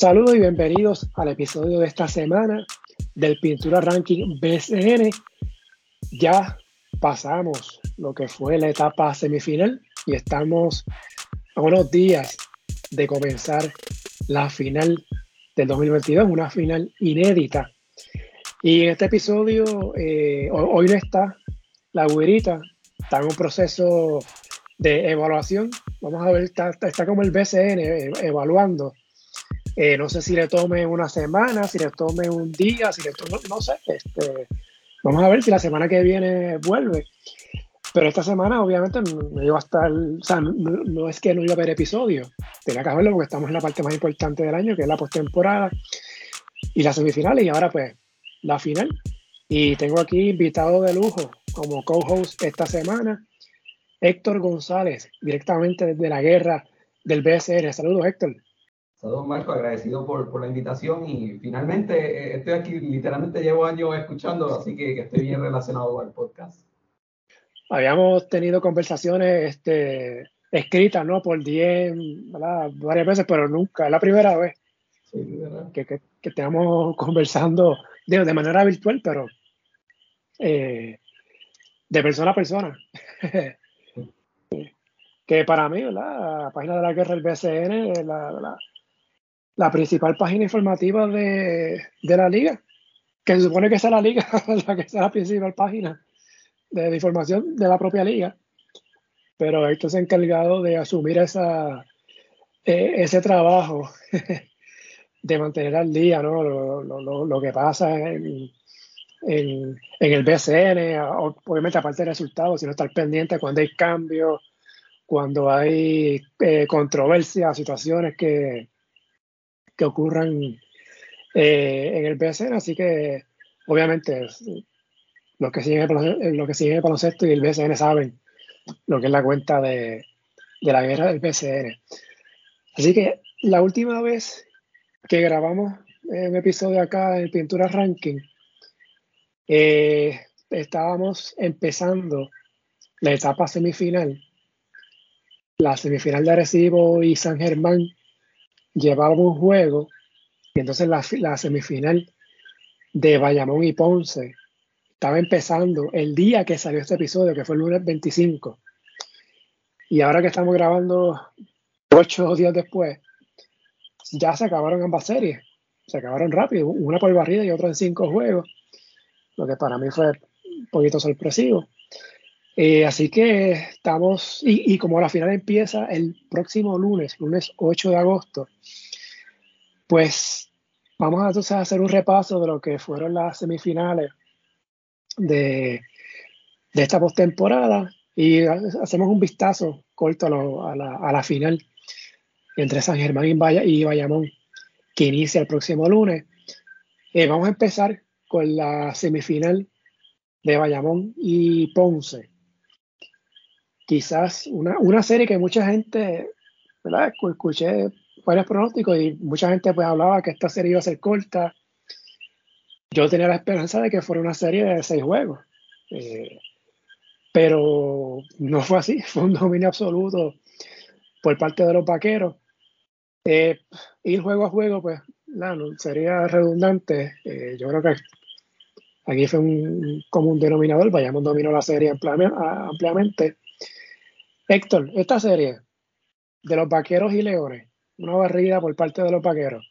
Saludos y bienvenidos al episodio de esta semana del Pintura Ranking BCN. Ya pasamos lo que fue la etapa semifinal y estamos a unos días de comenzar la final del 2022, una final inédita. Y en este episodio, eh, hoy no está la güerita, está en un proceso de evaluación. Vamos a ver, está, está como el BCN eh, evaluando eh, no sé si le tome una semana, si le tome un día, si le tome, no sé. Este, vamos a ver si la semana que viene vuelve. Pero esta semana, obviamente, no iba a estar, o sea, no, es que no iba a haber episodio. Tenía que haberlo porque estamos en la parte más importante del año, que es la postemporada y las semifinales, y ahora, pues, la final. Y tengo aquí invitado de lujo como co-host esta semana, Héctor González, directamente desde la guerra del BSR. Saludos, Héctor. Saludos Marco, agradecido por, por, la invitación y finalmente eh, estoy aquí, literalmente llevo años escuchando, así que, que estoy bien relacionado el podcast. Habíamos tenido conversaciones este, escritas, ¿no? Por DM, Varias veces, pero nunca, es la primera vez que, que, que, estamos conversando de, de manera virtual, pero eh, de persona a persona. que para mí, la página de la guerra del BCN, la, la, la principal página informativa de, la liga, que se supone que es la liga, la que es la principal página de, información de la propia liga. Pero esto se ha encargado de asumir esa, e, ese trabajo de mantener al día ¿no? lo, que pasa en, en, el BCN, obviamente aparte del resultado, sino estar pendiente cuando hay cambios, cuando hay eh, controversias, situaciones que, que ocurran eh, en el BSN, así que obviamente los que siguen el, los que siguen el baloncesto y el BSN saben lo que es la cuenta de, la guerra del BSN. Así que la última vez que grabamos un episodio acá en Pintura Ranking, eh, estábamos empezando la etapa semifinal, la semifinal de Arecibo y San Germán llevaba un juego y entonces la, semifinal de Bayamón y Ponce estaba empezando el día que salió este episodio, que fue el lunes 25. Y ahora que estamos grabando ocho días después, ya se acabaron ambas series. Se acabaron rápido, una por barrida y otra en cinco juegos, lo que para mí fue un poquito sorpresivo. Eh, así que estamos, y, como la final empieza el próximo lunes, lunes 8 de agosto, pues vamos entonces a hacer un repaso de lo que fueron las semifinales de, de esta postemporada y hacemos un vistazo corto a, la, a la, final entre San Germán y, Bayamón, que inicia el próximo lunes. Eh, vamos a empezar con la semifinal de Bayamón y Ponce quizás una, una serie que mucha gente. Escuché varios pronósticos y mucha gente pues hablaba que esta serie iba a ser corta. Yo tenía la esperanza de que fuera una serie de seis juegos. Eh, pero no fue así, fue un dominio absoluto por parte de los vaqueros. Eh, ir juego a juego, pues, sería redundante. Eh, yo creo que aquí fue un común denominador. Vayamos dominó la serie ampliamente. Héctor, esta serie de los vaqueros y leones, una barrida por parte de los vaqueros.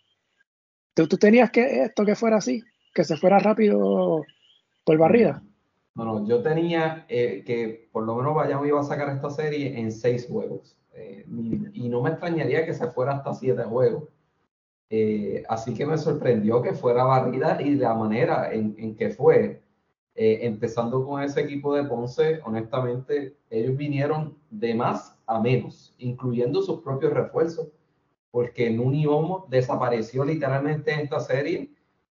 ¿Tú, tenías que esto que fuera así, que se fuera rápido por barrida? No, no, yo tenía eh, que por lo menos Bayamo iba a sacar esta serie en seis juegos. Eh, y no me extrañaría que se fuera hasta siete juegos. Eh, así que me sorprendió que fuera barrida y la manera en que fue. Eh, empezando con ese equipo de Ponce, honestamente, ellos vinieron de más a menos, incluyendo sus propios refuerzos, porque Nuni Homo desapareció literalmente en esta serie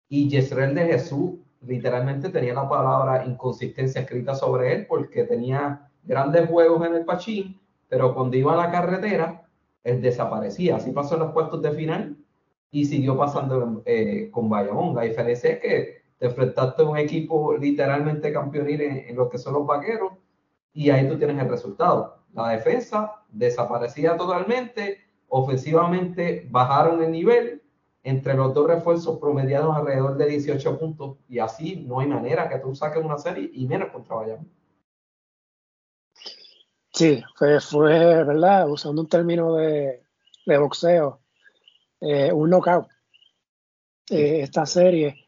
y Yesrel de Jesús literalmente tenía la palabra inconsistencia escrita sobre él porque tenía grandes juegos en el Pachín, pero cuando iba a la carretera, él desaparecía. Así pasó en los puestos de final y siguió pasando eh, con Bayamón. La diferencia es que te enfrentaste a un equipo literalmente campeonil en, lo que son los vaqueros y ahí tú tienes el resultado. La defensa desaparecía totalmente, ofensivamente bajaron el nivel entre los dos refuerzos promediados alrededor de 18 puntos y así no hay manera que tú saques una serie y menos contra Bayamón. Sí, fue, fue, ¿verdad? Usando un término de, de boxeo, eh, un knockout. Eh, esta serie,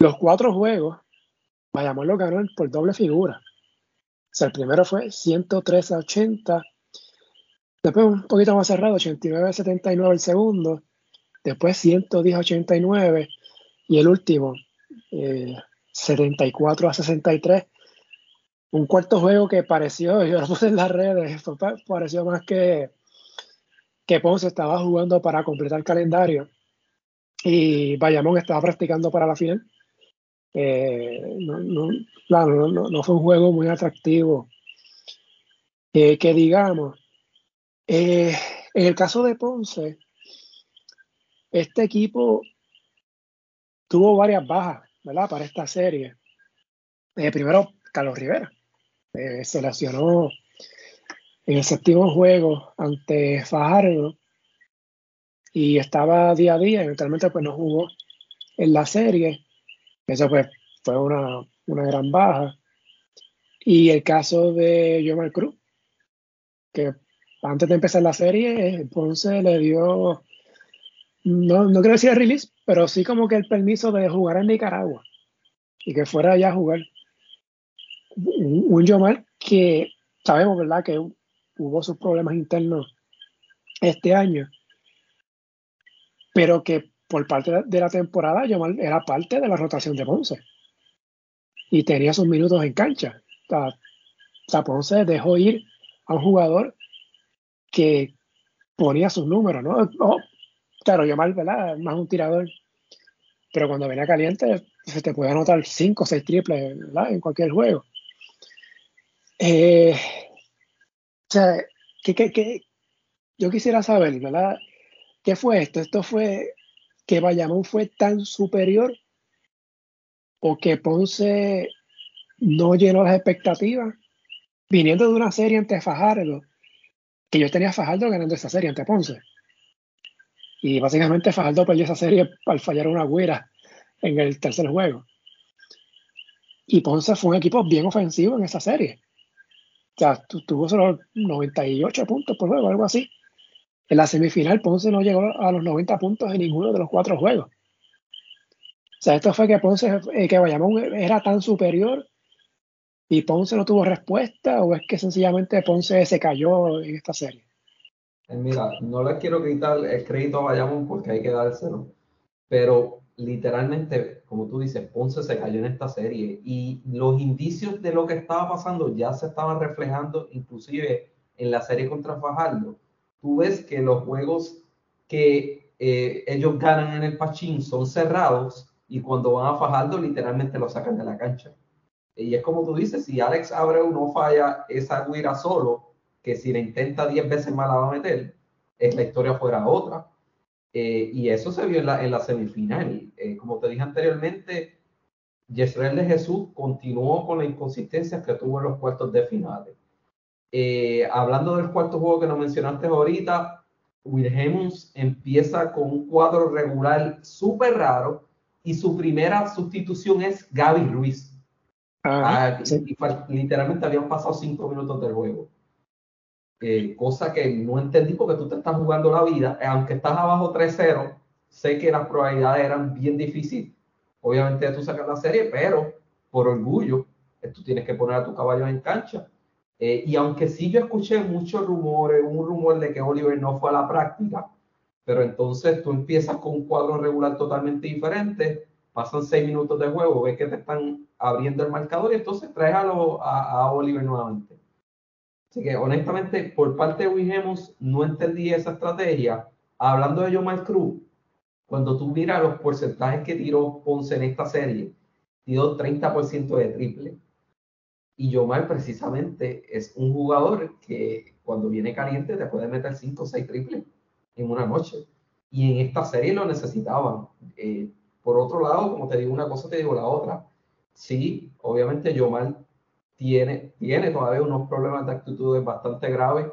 los cuatro juegos, Bayamón lo ganó por doble figura. O sea, el primero fue 113 a 80, después un poquito más cerrado, 89 a 79 el segundo, después 110 a 89 y el último, 74 eh, a 63 un cuarto juego que pareció, yo lo puse en las redes, pareció más que, que Ponce estaba jugando para completar el calendario. Y Bayamón estaba practicando para la final. Eh, no, no, fue un juego muy atractivo. Eh, que digamos, eh, en el caso de Ponce, este equipo tuvo varias bajas, ¿verdad? Para esta serie. primero, Carlos Rivera. Eh, se lesionó en el séptimo juego ante Fajardo y estaba día a día, eventualmente pues no jugó en la serie. Eso pues fue una, gran baja. Y el caso de Yomar Cruz, que antes de empezar la serie, Ponce le dio, no, no quiero decir el release, pero sí como que el permiso de jugar en Nicaragua y que fuera allá a jugar un, Yomar que sabemos, ¿verdad?, que hubo sus problemas internos este año, pero que por parte de la temporada Yomar era parte de la rotación de Ponce y tenía sus minutos en cancha. O sea, Ponce dejó ir a un jugador que ponía sus números, ¿no? claro, Yomar, ¿verdad? Más un tirador, pero cuando venía caliente se te puede anotar 5 o 6 triples, ¿verdad? En cualquier juego. Eh, o sea, que, yo quisiera saber, ¿verdad? ¿Qué fue esto? ¿Esto fue que Bayamón fue tan superior o que Ponce no llenó las expectativas? Viniendo de una serie ante Fajardo, que yo tenía Fajardo ganando esa serie ante Ponce. Y básicamente Fajardo perdió esa serie al fallar una güera en el tercer juego. Y Ponce fue un equipo bien ofensivo en esa serie sea, tuvo solo 98 puntos por juego, algo así. En la semifinal, Ponce no llegó a los 90 puntos en ninguno de los cuatro juegos. O sea, esto fue que Ponce, eh, que Bayamón era tan superior y Ponce no tuvo respuesta, o es que sencillamente Ponce se cayó en esta serie. Eh, mira, no les quiero quitar el crédito a Bayamón porque hay que dárselo, pero literalmente, como tú dices, Ponce se cayó en esta serie y los indicios de lo que estaba pasando ya se estaban reflejando inclusive en la serie contra Fajardo. Tú ves que los juegos que eh, ellos ganan en el Pachín son cerrados y cuando van a Fajardo literalmente lo sacan de la cancha. Y es como tú dices, si Alex Abreu no falla esa guira solo, que si la intenta 10 veces más la va a meter, es la historia fuera otra. Eh, y eso se vio en la, semifinal. Eh, como te dije anteriormente, Yesrael de Jesús continuó con la inconsistencia que tuvo en los cuartos de finales. Eh, hablando del cuarto juego que nos mencionaste ahorita, Wilhelmus empieza con un cuadro regular súper raro y su primera sustitución es Gaby Ruiz. Ah, literalmente habían pasado cinco minutos del juego. Eh, cosa que no entendí porque tú te estás jugando la vida, eh, aunque estás abajo 3-0, sé que las probabilidades eran bien difíciles. Obviamente tú sacas la serie, pero por orgullo, eh, tú tienes que poner a tu caballo en cancha. Y aunque sí yo escuché muchos rumores, un rumor de que Oliver no fue a la práctica, pero entonces tú empiezas con un cuadro regular totalmente diferente, pasan seis minutos de juego, ves que te están abriendo el marcador y entonces traes a, a Oliver nuevamente. Así que honestamente, por parte de Wigemos, no entendí esa estrategia. Hablando de Yomar Cruz, cuando tú miras los porcentajes que tiró Ponce en esta serie, tiró 30% de triple. Y Yomar precisamente es un jugador que cuando viene caliente te puede meter 5 o 6 triples en una noche. Y en esta serie lo necesitaban. Eh, por otro lado, como te digo una cosa, te digo la otra. Sí, obviamente Yomar tiene, tiene todavía unos problemas de actitudes bastante graves.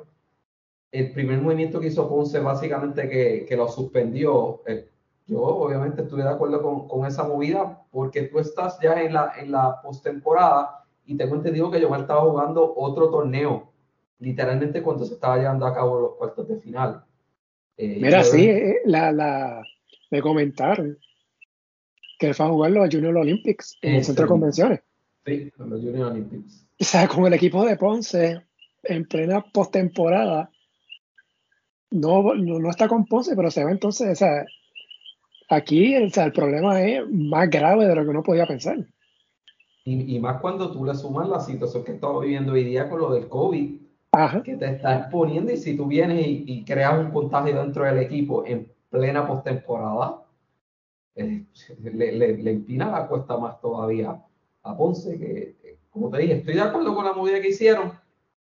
El primer movimiento que hizo Ponce, básicamente que, que lo suspendió, eh, yo obviamente estuve de acuerdo con, con, esa movida porque tú estás ya en la, en la postemporada y tengo entendido que Yomar estaba jugando otro torneo, literalmente cuando se estaba llevando a cabo los cuartos de final. Eh, Mira, sí, eh, la, la, me comentaron que fue a jugar los Junior Olympics en el centro de convenciones. Sí, los Junior Olympics. O sea, con el equipo de Ponce en plena postemporada. No, no, no, está con Ponce, pero se va entonces, o sea, aquí o sea, el problema es más grave de lo que uno podía pensar. Y, y, más cuando tú le sumas la situación que estamos viviendo hoy día con lo del COVID, que te está exponiendo y si tú vienes y, creas un contagio dentro del equipo en plena postemporada, eh, le, le, le, empina la cuesta más todavía a Ponce, que como te dije, estoy de acuerdo con la movida que hicieron,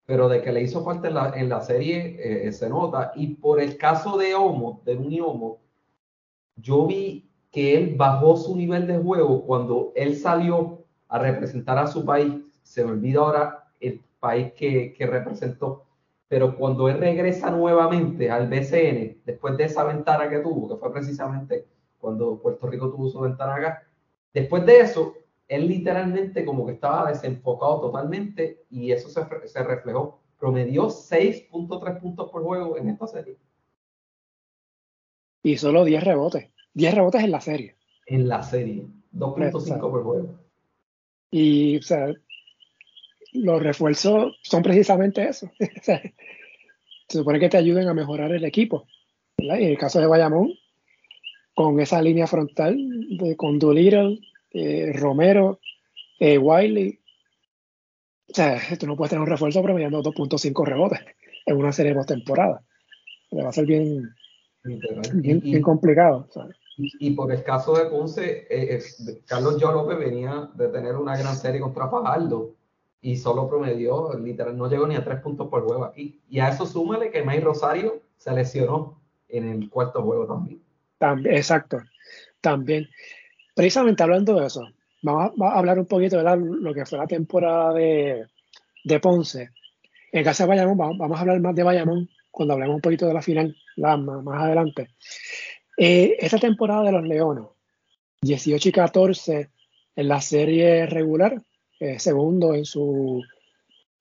pero de que le hizo falta en la, en la serie eh, se nota. Y por el caso de Homo, de Uniomo, yo vi que él bajó su nivel de juego cuando él salió a representar a su país. Se me olvida ahora el país que, que representó. Pero cuando él regresa nuevamente al BCN, después de esa ventana que tuvo, que fue precisamente cuando Puerto Rico tuvo su ventana acá, después de eso, él literalmente como que estaba desenfocado totalmente y eso se, se reflejó. Promedió 6.3 puntos por juego en esta serie. Y solo 10 rebotes. 10 rebotes en la serie. En la serie. 2.5 por juego. Y, o sea, los refuerzos son precisamente eso. se supone que te ayuden a mejorar el equipo. Y en el caso de Bayamón, con esa línea frontal de, con Doolittle, eh, Romero, eh, Wiley. O sea, tú no puedes tener un refuerzo promediando 2.5 rebotes en una serie de temporada. Le va a ser bien, bien, complicado. Y, por el caso de Ponce, eh, Carlos Yo López venía de tener una gran serie contra Fajardo y solo promedió, literal, no llegó ni a tres puntos por juego aquí. Y a eso súmale que May Rosario se lesionó en el cuarto juego también. También, exacto, también precisamente hablando de eso, vamos a, hablar un poquito de lo que fue la temporada de, Ponce. En caso de Bayamón, vamos, a hablar más de Bayamón cuando hablemos un poquito de la final más, adelante. Eh, esta temporada de los Leones, 18 y 14 en la serie regular, eh, segundo en su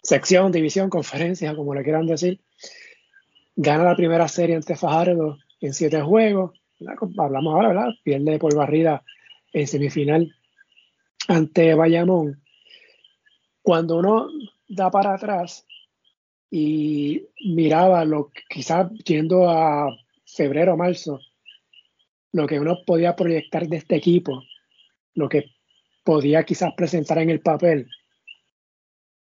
sección, división, conferencia, como le quieran decir. Gana la primera serie ante Fajardo en siete juegos. Hablamos ahora, ¿verdad? Pierde por barrida en semifinal ante Bayamón, cuando uno da para atrás y miraba lo quizás yendo a febrero marzo, lo que uno podía proyectar de este equipo, lo que podía quizás presentar en el papel,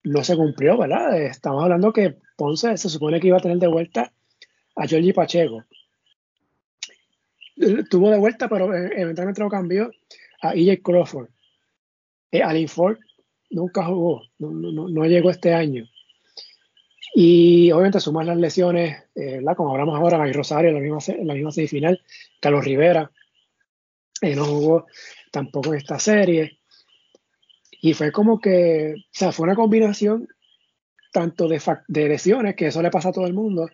no se cumplió, ¿verdad? Estamos hablando que Ponce se supone que iba a tener de vuelta a Giorgi Pacheco. Tuvo de vuelta, pero eventualmente lo cambió a EJ Crawford. Eh, Alin Ford nunca jugó, no, no, llegó este año. Y obviamente sumas las lesiones, eh, como hablamos ahora, May Rosario la misma, en la misma semifinal, Carlos Rivera eh, no jugó tampoco en esta serie. Y fue como que, o sea, fue una combinación tanto de, de lesiones, que eso le pasa a todo el mundo,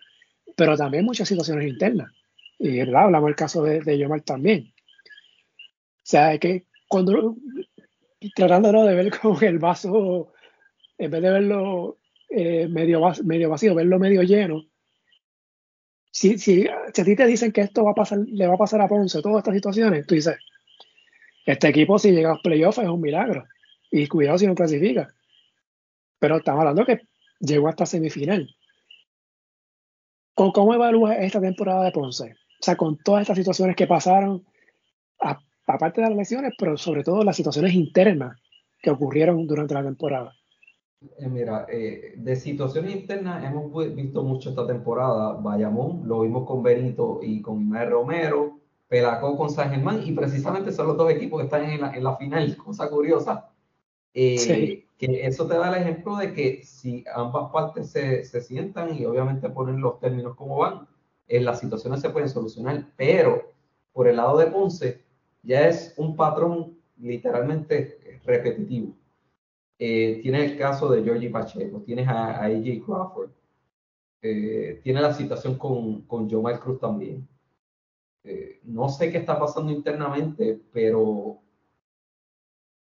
pero también muchas situaciones internas. Y ¿verdad? hablamos del caso de, de Yomar también. O sea, que cuando tratando de ver como el vaso, en vez de verlo eh, medio, medio vacío, verlo medio lleno, si, si, si, a ti te dicen que esto va a pasar, le va a pasar a Ponce, todas estas situaciones, tú dices, este equipo si llega a los playoffs es un milagro. Y cuidado si no clasifica. Pero estamos hablando que llegó hasta semifinal. ¿Cómo evalúas esta temporada de Ponce? O sea, con todas estas situaciones que pasaron, aparte de las lesiones, pero sobre todo las situaciones internas que ocurrieron durante la temporada. Eh, mira, eh, de situaciones internas hemos visto mucho esta temporada. Bayamón, lo vimos con Benito y con Imael Romero, Pelacó con San Germán, y precisamente son los dos equipos que están en la, en la final, cosa curiosa. Eh, que eso te da el ejemplo de que si ambas partes se, se sientan y obviamente ponen los términos como van, en las situaciones se pueden solucionar, pero por el lado de Ponce, ya es un patrón literalmente repetitivo. Eh, tienes el caso de Georgie Pacheco, tienes a, AJ Crawford, eh, tiene la situación con, con Joe Cruz también. eh, no sé qué está pasando internamente, pero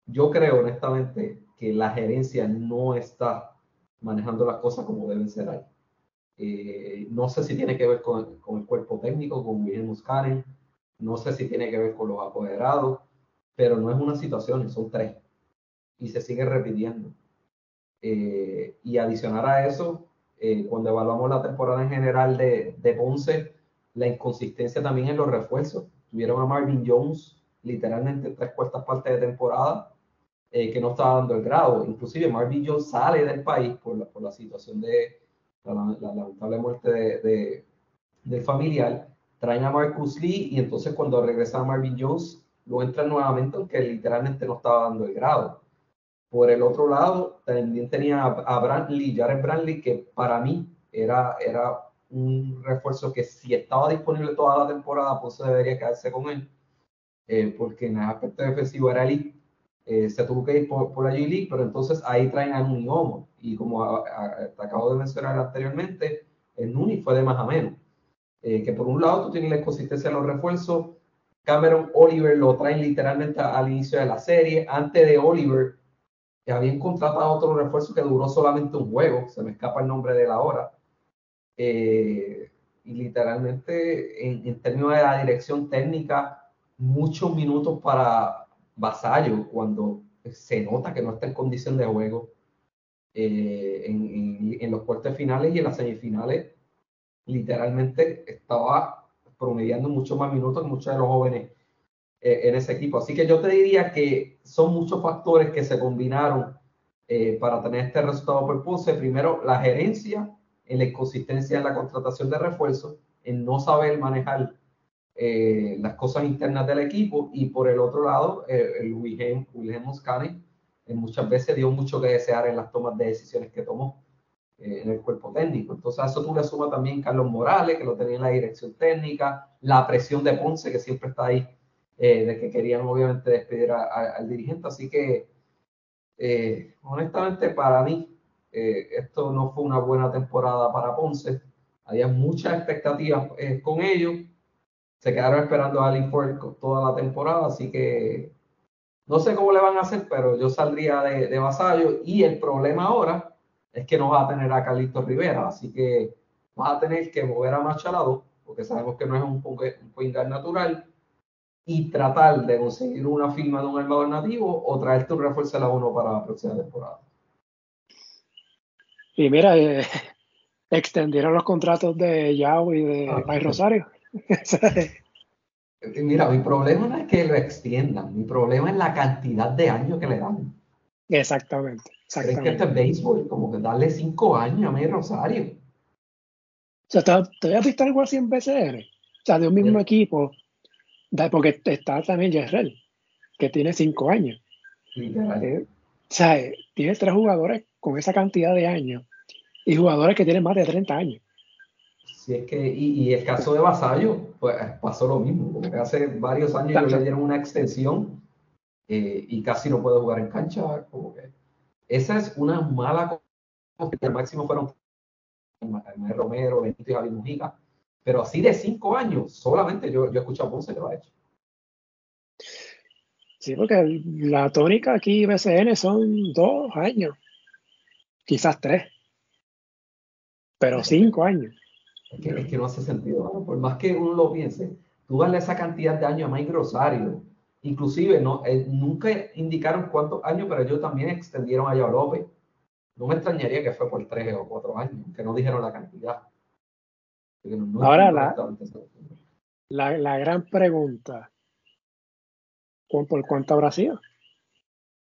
yo creo honestamente que la gerencia no está manejando las cosas como deben ser ahí. Eh, no sé si tiene que ver con, el cuerpo técnico, con William Muscaren, no sé si tiene que ver con los apoderados, pero no es una situación, son tres. Y se sigue repitiendo. Eh, y adicionar a eso, eh, cuando evaluamos la temporada en general de, de, Ponce, la inconsistencia también en los refuerzos. Tuvieron a Marvin Jones literalmente tres cuartas partes de temporada que no estaba dando el grado. Inclusive Marvin Jones sale del país por la, por la situación de, la, lamentable muerte de, del familiar, traen a Marcus Lee y entonces cuando regresa Marvin Jones, lo entran nuevamente, aunque literalmente no estaba dando el grado. Por el otro lado, también tenía a Brantley, Jared Brantley, que para mí era, era un refuerzo que si estaba disponible toda la temporada, pues debería quedarse con él, eh, porque en el aspecto defensivo era elite eh, se tuvo que ir por, la G-League, pero entonces ahí traen a Nuni Homo. Y como te acabo de mencionar anteriormente, el Nuni fue de más a menos. Eh, que por un lado tú tienes la inconsistencia de los refuerzos, Cameron Oliver lo traen literalmente al inicio de la serie. Antes de Oliver, que habían contratado otro refuerzo que duró solamente un juego, se me escapa el nombre de la hora. Eh, y literalmente, en, en, términos de la dirección técnica, muchos minutos para, Vasallo cuando se nota que no está en condición de juego eh, en, los cuartos finales y en las semifinales, literalmente estaba promediando mucho más minutos que muchos de los jóvenes en ese equipo. Así que yo te diría que son muchos factores que se combinaron eh, para tener este resultado por Ponce. Primero, la gerencia, en la inconsistencia en la contratación de refuerzos, en no saber manejar eh, las cosas internas del equipo y por el otro lado, eh, el Wilhelm, Wilhelm eh, muchas veces dio mucho que desear en las tomas de decisiones que tomó en el cuerpo técnico. Entonces a eso tú le sumas también Carlos Morales, que lo tenía en la dirección técnica, la presión de Ponce, que siempre está ahí, de que querían obviamente despedir al dirigente. Así que, honestamente, para mí, esto no fue una buena temporada para Ponce. Había muchas expectativas con ellos se quedaron esperando a Allen Ford toda la temporada, así que no sé cómo le van a hacer, pero yo saldría de, de vasallo y el problema ahora es que no va a tener a Carlito Rivera, así que vas a tener que mover a Machalado, porque sabemos que no es un, un natural, y tratar de conseguir una firma de un armador nativo o traerte un refuerzo de la 1 para la próxima temporada. Y mira, eh, extendieron los contratos de Yao y de ah, Rosario. Mira, mi problema no es que lo extiendan, mi problema es la cantidad de años que le dan. Exactamente. exactamente. que este es béisbol? Como que darle cinco años a mi Rosario. O sea, ¿te, habías visto algo así en BCR? O sea, de un mismo equipo, porque está también Jerrell, que tiene cinco años. Eh, o sea, eh, tiene tres jugadores con esa cantidad de años y jugadores que tienen más de 30 años es que, y, el caso de Vasallo, pues pasó lo mismo, como que hace varios años le dieron una extensión eh, y casi no puede jugar en cancha. Como que esa es una mala cosa. El máximo fueron Romero, Benito y Javier Mujica. Pero así de cinco años, solamente yo, yo he escuchado a Ponce que lo ha hecho. Sí, porque la tónica aquí BCN son dos años, quizás tres, pero cinco años. Es que, no hace sentido, por más que uno lo piense, tú darle esa cantidad de años a Mike Rosario, inclusive no, eh, nunca indicaron cuántos años, pero ellos también extendieron a Yao López. No me extrañaría que fue por tres o cuatro años, que no dijeron la cantidad. Ahora la, la, gran pregunta, ¿por cuánto habrá sido?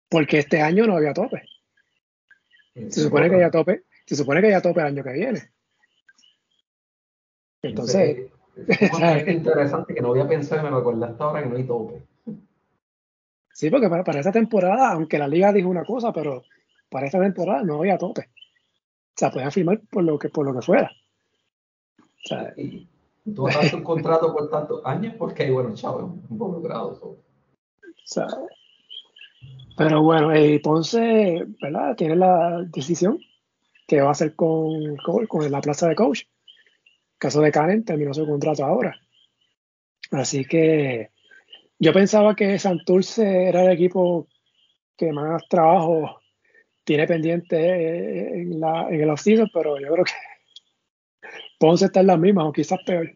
Porque este año no había tope. Se supone que haya tope, se supone que haya tope el año que viene. Entonces, es interesante que no había pensado y me lo hasta ahora que no hay tope. Sí, porque para, para esa temporada, aunque la liga dijo una cosa, pero para esa temporada no había tope. O sea, podían firmar por lo que, por lo que fuera. O sea, y tú has un contrato por tantos años porque hay buenos chavos involucrados. O sea, pero bueno, eh, Ponce, ¿verdad? Tiene la decisión que va a hacer con, con la plaza de coach caso de Karen, terminó su contrato ahora. Así que yo pensaba que Santurce era el equipo que más trabajo tiene pendiente en, la, en el off pero yo creo que Ponce está en la misma o quizás peor.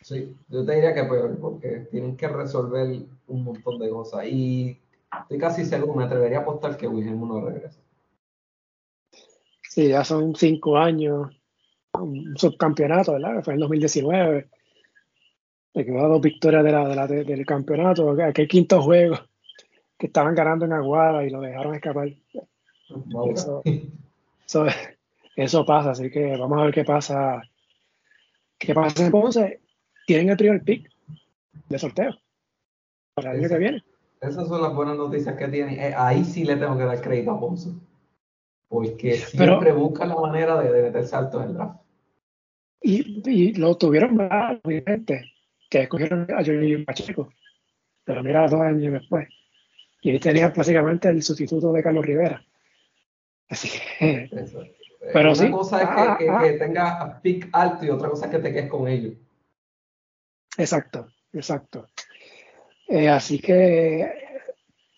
Sí, yo te diría que peor, porque tienen que resolver un montón de cosas. Y estoy casi seguro, me atrevería a apostar que Wilhelm no regresa. Sí, ya son cinco años, un subcampeonato, ¿verdad? Fue en 2019. Le quedó dos victorias de la, del campeonato, aquel quinto juego que estaban ganando en Aguada y lo dejaron escapar. Eso, pasa, así que vamos a ver qué pasa. ¿Qué pasa en Ponce? Tienen el primer pick de sorteo para el año que viene. Esas son las buenas noticias que tienen. Eh, ahí sí le tengo que dar crédito a Ponce. Porque siempre busca la manera de, de meterse alto en el draft. Y, y lo tuvieron mal, obviamente, que escogieron a Jorge Pacheco. Pero mira, dos años después. Y ahí tenía básicamente el sustituto de Carlos Rivera. Así que. Pero Una cosa es ah, que, ah, que, tenga pick alto y otra cosa es que te quedes con ellos. Exacto, exacto. Eh, así que,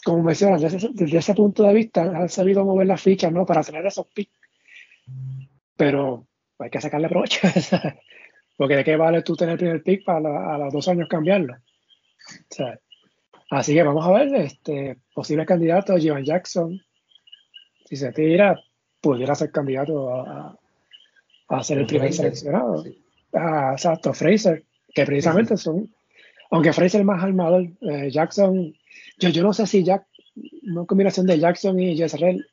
como mencionas, desde, desde, ese punto de vista, han sabido mover las fichas ¿no? para tener esos picks. Pero hay que sacarle provecho. Porque de qué vale tú tener el primer pick para a los dos años cambiarlo. O sea, Así que vamos a ver, este, posibles candidatos, Jovan Jackson, si se tira, pudiera ser candidato a, a ser el primer seleccionado. Ah, exacto, Fraser, que precisamente son, aunque Fraser es más armador, eh, Jackson, yo, yo no sé si Jack, una combinación de Jackson y Jezreel,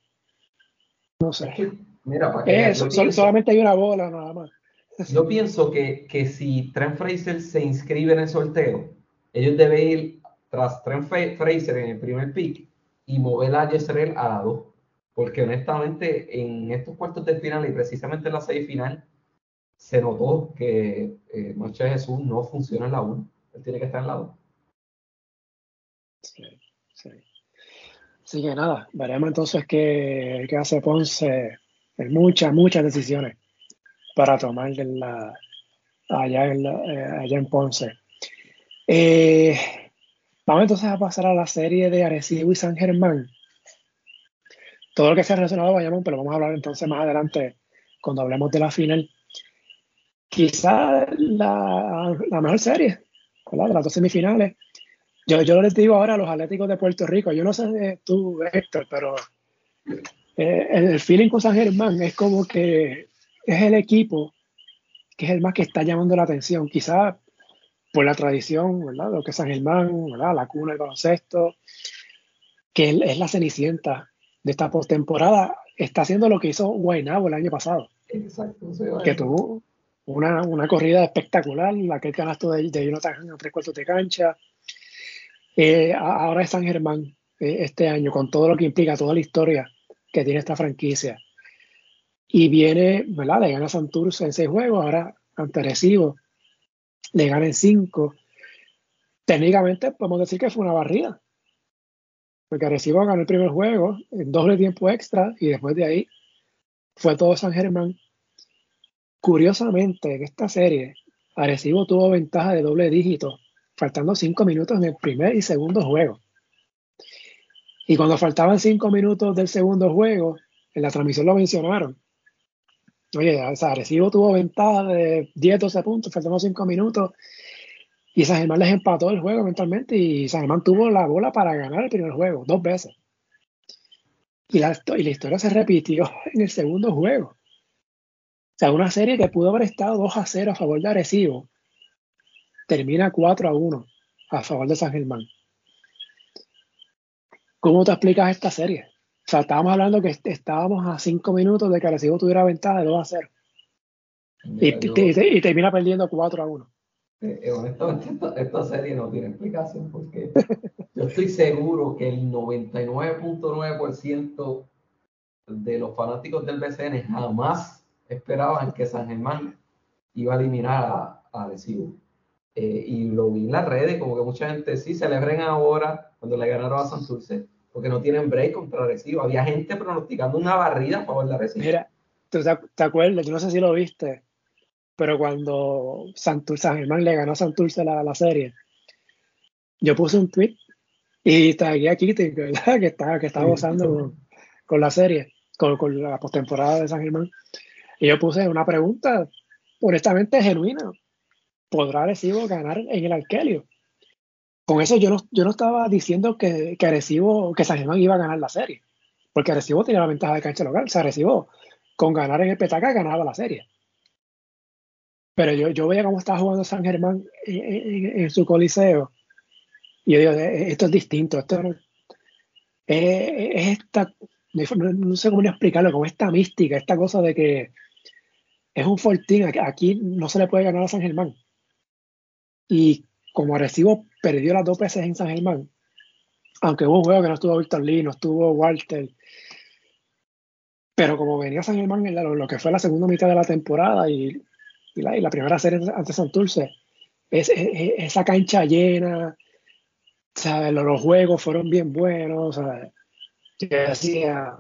no sé. Mira, para que solamente hay una bola nada más. Yo pienso que, que si Trent Fraser se inscribe en el sorteo, ellos deben ir tras Trent Fraser en el primer pick y mover a Jezreel a la 2. Porque honestamente en estos cuartos de final y precisamente en la serie final se notó que eh, de Jesús no funciona en la 1. Él tiene que estar en la 2. Sí, sí. Así que nada, veremos entonces qué, qué hace Ponce en muchas, muchas decisiones para tomar allá, en eh, allá en Ponce. Eh, Vamos entonces a pasar a la serie de Arecibo y San Germán. Todo lo que sea relacionado a Bayamón, pero vamos a hablar entonces más adelante cuando hablemos de la final. Quizá la, mejor serie, ¿verdad? De las dos semifinales. Yo, yo les digo ahora a los Atléticos de Puerto Rico, yo no sé tú, Héctor, pero eh, el feeling con San Germán es como que es el equipo que es el más que está llamando la atención. Quizá por la tradición, ¿verdad? Lo que es San Germán, ¿verdad? La cuna del baloncesto, que es la cenicienta de esta postemporada, está haciendo lo que hizo Guaynabo el año pasado. Exacto. que tuvo una, una, corrida espectacular, aquel canasto de, de Jonathan a tres cuartos de cancha. Eh, ahora es San Germán eh, este año, con todo lo que implica, toda la historia que tiene esta franquicia. Y viene, ¿verdad? Le gana Santurce en seis juegos, ahora ante Recibo le ganen cinco. Técnicamente podemos decir que fue una barrida. Porque Arecibo ganó el primer juego en doble tiempo extra y después de ahí fue todo San Germán. Curiosamente, en esta serie, Arecibo tuvo ventaja de doble dígito, faltando cinco minutos en el primer y segundo juego. Y cuando faltaban cinco minutos del segundo juego, en la transmisión lo mencionaron. Oye, o tuvo ventaja de 10, 12 puntos, faltando 5 minutos. Y San Germán les empató el juego mentalmente y San Germán tuvo la bola para ganar el primer juego, dos veces. Y la, y la historia se repitió en el segundo juego. O sea, una serie que pudo haber estado 2 a 0 a favor de Arecibo, termina 4 a 1 a favor de San Germán. ¿Cómo te explicas esta serie? O sea, estábamos hablando que estábamos a cinco minutos de que Arecibo tuviera ventaja de 2 a 0. y, termina perdiendo 4 a 1. Eh, eh, honestamente, esta, serie no tiene explicación porque yo estoy seguro que el 99.9% de los fanáticos del BCN jamás esperaban que San Germán iba a eliminar a, Arecibo. Eh, y lo vi en las redes, como que mucha gente sí celebren ahora cuando le ganaron a Santurce porque no tienen break contra Recibo. Había gente pronosticando una barrida a favor de Recibo. Mira, ¿tú te, acuerdas? Yo no sé si lo viste. Pero cuando Santurce, San Germán le ganó a Santurce la, la serie, yo puse un tweet y tagué a Kitty, ¿verdad? Que está, que está gozando con, la serie, con, con la postemporada de San Germán. Y yo puse una pregunta honestamente genuina. ¿Podrá Arecibo ganar en el Arquelio? Con eso yo no, yo no estaba diciendo que, que Arecibo, que San Germán iba a ganar la serie, porque Arecibo tenía la ventaja de cancha local. O sea, Arecibo con ganar en el Petaca ganaba la serie. Pero yo, yo veía cómo estaba jugando San Germán en, su coliseo. Y yo digo, eh, esto es distinto. Esto es, esta, no, sé cómo explicarlo, como esta mística, esta cosa de que es un fortín. Aquí no se le puede ganar a San Germán. Y como Arecibo perdió las dos veces en San Germán, aunque hubo un juego que no estuvo Víctor Lee, no estuvo Walter, pero como venía San Germán en lo, que fue la segunda mitad de la temporada y, la, primera serie ante Santurce, es, esa cancha llena, Los, juegos fueron bien buenos, Yo decía,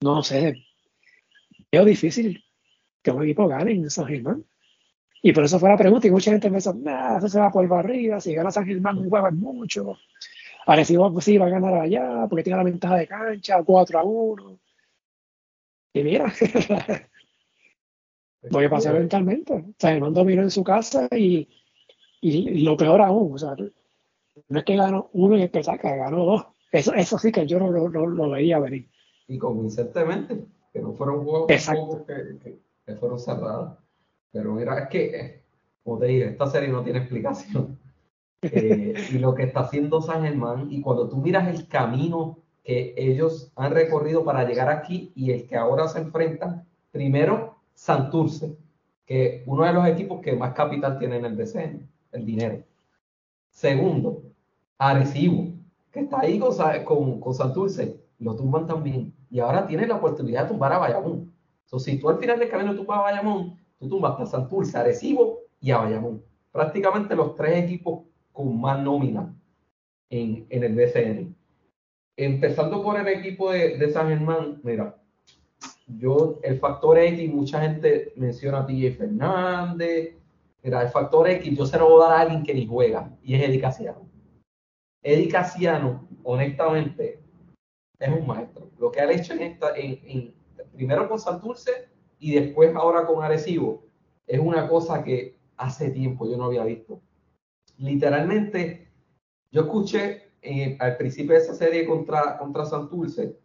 no sé, es difícil que un equipo gane en San Germán. Y por eso fue la pregunta, y mucha gente pensó, nada, eso se va por barriga, si gana San Germán un juego es mucho. Arecibo pues, sí va a ganar allá, porque tiene la ventaja de cancha, 4 a 1. Y mira, voy a pasar mentalmente. O sea, el dominó en su casa y, y, lo peor aún, o sea, no es que ganó uno y el que saca, ganó dos. Eso, eso sí que yo no lo, veía venir. Y convincentemente, que no fueron juegos, que, que, fueron cerrados. Pero mira, es que, como te dije, esta serie no tiene explicación. Eh, y lo que está haciendo San Germán, y cuando tú miras el camino que ellos han recorrido para llegar aquí y el que ahora se enfrentan, primero Santurce, que uno de los equipos que más capital tiene en el BCN, el dinero. Segundo, Arecibo, que está ahí con, con, Santurce, lo tumban también. Y ahora tiene la oportunidad de tumbar a Bayamón. Entonces, si tú al final del camino tumbas a Bayamón, tú tumbas a Santurce, Arecibo y a Bayamón. Prácticamente los tres equipos con más nómina en, en el BCN empezando por el equipo de, San Germán, mira, yo, el factor X, mucha gente menciona a TJ Fernández. Mira, el factor X, yo se lo voy a dar a alguien que ni juega, y es Eddie Casiano. Eddie Casiano, honestamente, es un maestro. Lo que ha hecho en esta, en, primero con Santurce y después ahora con Arecibo, es una cosa que hace tiempo yo no había visto. Literalmente, yo escuché eh, al principio de esa serie contra, contra Santurce,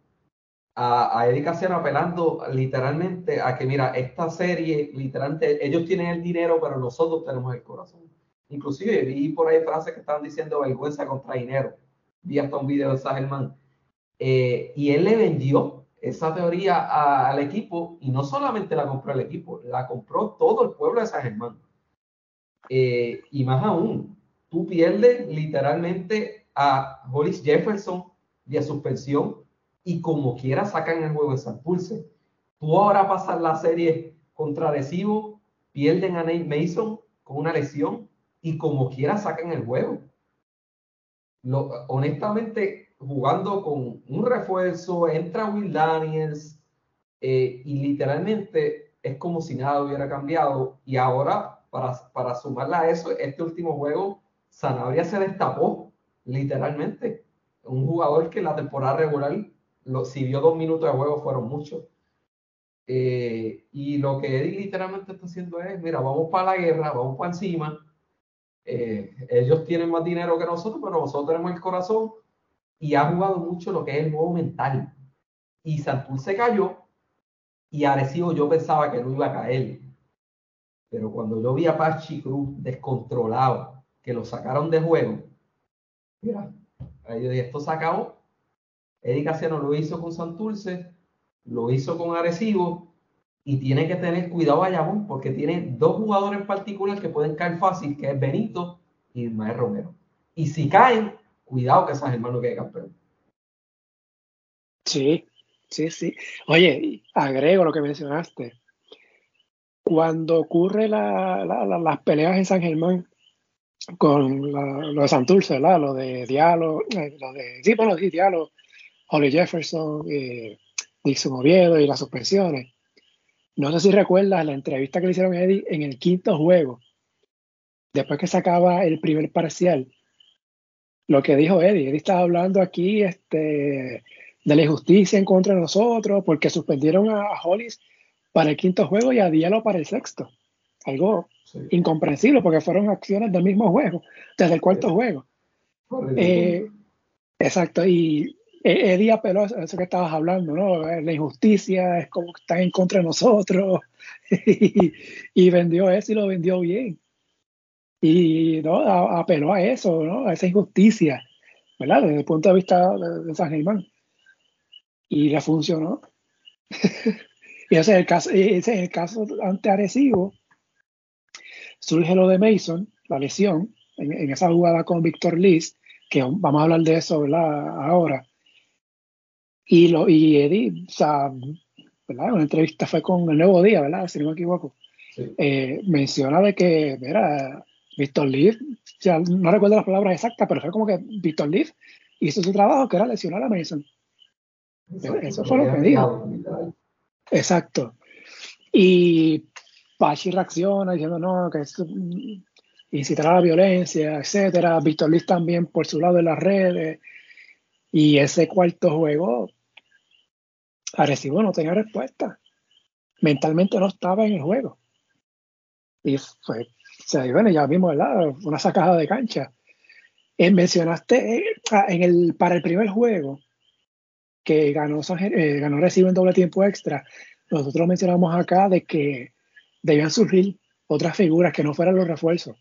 a, a apelando literalmente a que, mira, esta serie, literalmente, ellos tienen el dinero, pero nosotros tenemos el corazón. Inclusive vi por ahí frases que estaban diciendo vergüenza contra dinero. Vi hasta un video de Sagelman. Eh, y él le vendió esa teoría al equipo y no solamente la compró el equipo, la compró todo el pueblo de San. Eh, y más aún, tú pierdes literalmente a Hollis Jefferson de suspensión y como quiera sacan el juego de Pulse. Tú ahora pasas la serie contra Adhesivo, pierden a Nate Mason con una lesión y como quiera sacan el juego. honestamente, jugando con un refuerzo, entra Will Daniels eh, y literalmente es como si nada hubiera cambiado. Y ahora, para, para sumarla a eso, este último juego, Sanabria se destapó literalmente. Un jugador que en la temporada regular, lo, si vio dos minutos de juego, fueron muchos. Eh, y lo que Eddie literalmente está haciendo es, mira, vamos para la guerra, vamos para encima. Eh, ellos tienen más dinero que nosotros, pero nosotros tenemos el corazón. Y ha jugado mucho lo que es el juego mental. Y Santur se cayó y Arecibo yo pensaba que no iba a caer. Pero cuando yo vi a Pachi Cruz descontrolado, que lo sacaron de juego, Mira, ahí yo dije, esto se acabó. Eddie Casiano lo hizo con Santurce, lo hizo con Arecibo y tiene que tener cuidado Bayamón porque tiene dos jugadores en particular que pueden caer fácil, que es Benito y Ismael Romero. Y si caen, cuidado que esas hermanos que campeón. Sí, sí, sí. Oye, agrego lo que mencionaste. Cuando ocurre las peleas en San Germán, con lo de Santurce, ¿verdad? Lo de Diallo, eh, lo de, sí, bueno, sí, Diallo, Holly Jefferson, eh, Dixon Oviedo y las suspensiones. no sé si recuerdas la entrevista que le hicieron a Eddie en el quinto juego, después que se acaba el primer parcial, lo que dijo Eddie, Eddie estaba hablando aquí este, de la injusticia en contra de nosotros, porque suspendieron a, Hollis para el quinto juego y a Diallo para el sexto. Algo incomprensible, porque fueron acciones del mismo juego, desde el cuarto juego. Eh, exacto, y e, Eddie apeló a eso que estabas hablando, ¿no? La injusticia es como que están en contra de nosotros, y vendió eso y lo vendió bien y ¿no? apeló a eso, ¿no? a esa injusticia, ¿verdad? Desde el punto de vista de, San Germán. Y le funcionó. y ese es el caso, ese es el caso ante Arecibo. Surge lo de Mason, la lesión, en, esa jugada con Víctor Liz, que vamos a hablar de eso ¿verdad? ahora. Y, lo, y Eddie, o sea, ¿verdad? Una entrevista fue con el Nuevo Día, ¿verdad? Si no me equivoco. Eh, menciona de que, mira, Víctor Leaf, ya no recuerdo las palabras exactas, pero fue como que Víctor Leaf hizo su trabajo que era lesionar a Mason. Eso fue lo que dijo. Exacto. Y Pachi reacciona diciendo no, que es incitar a la violencia, etcétera. Víctor Leaf también por su lado en las redes. Y ese cuarto juego, Arecibo no tenía respuesta. Mentalmente no estaba en el juego. Y fue sea, bueno, ya vimos, ¿verdad? Una sacada de cancha. Eh, mencionaste eh, en el, para el primer juego que ganó, eh, ganó Recibo en doble tiempo extra. Nosotros mencionamos acá de que debían surgir otras figuras que no fueran los refuerzos.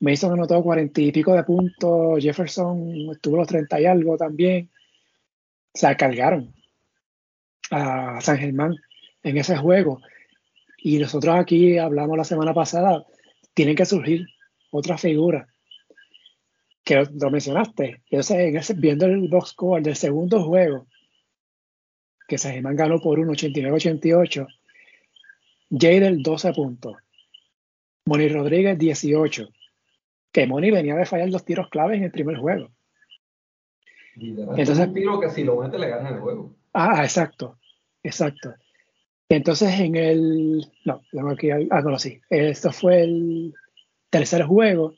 Mason anotó cuarenta y pico de puntos, Jefferson estuvo los treinta y algo también. O sea, cargaron a San Germán en ese juego. Y nosotros aquí hablamos la semana pasada tienen que surgir otras figuras que lo mencionaste. Entonces, viendo el box score del segundo juego, que San Germán ganó por un 89-88, Jadel 12 puntos, Moni Rodríguez 18, que Moni venía de fallar dos tiros claves en el primer juego. Entonces, un tiro que si lo mete le gana el juego. Ah, exacto, exacto. Entonces en el, no, aquí, ah, no, sí, esto fue el tercer juego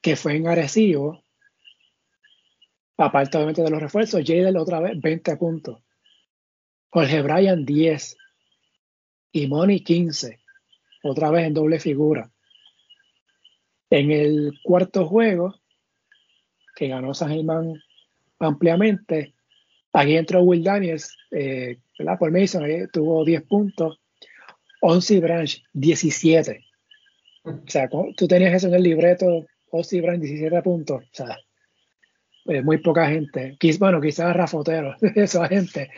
que fue en Arecibo, aparte obviamente de los refuerzos, Jadel otra vez 20 puntos, Jorge Bryan 10 y Money 15, otra vez en doble figura. En el cuarto juego, que ganó San Germán ampliamente, aquí entró Will Daniels, eh, por Mason tuvo 10 puntos. 11 Branch, 17. O sea, tú tenías eso en el libreto, 11 Branch, 17 puntos. O sea, pues, muy poca gente. bueno, quizás Rafotero, esa gente.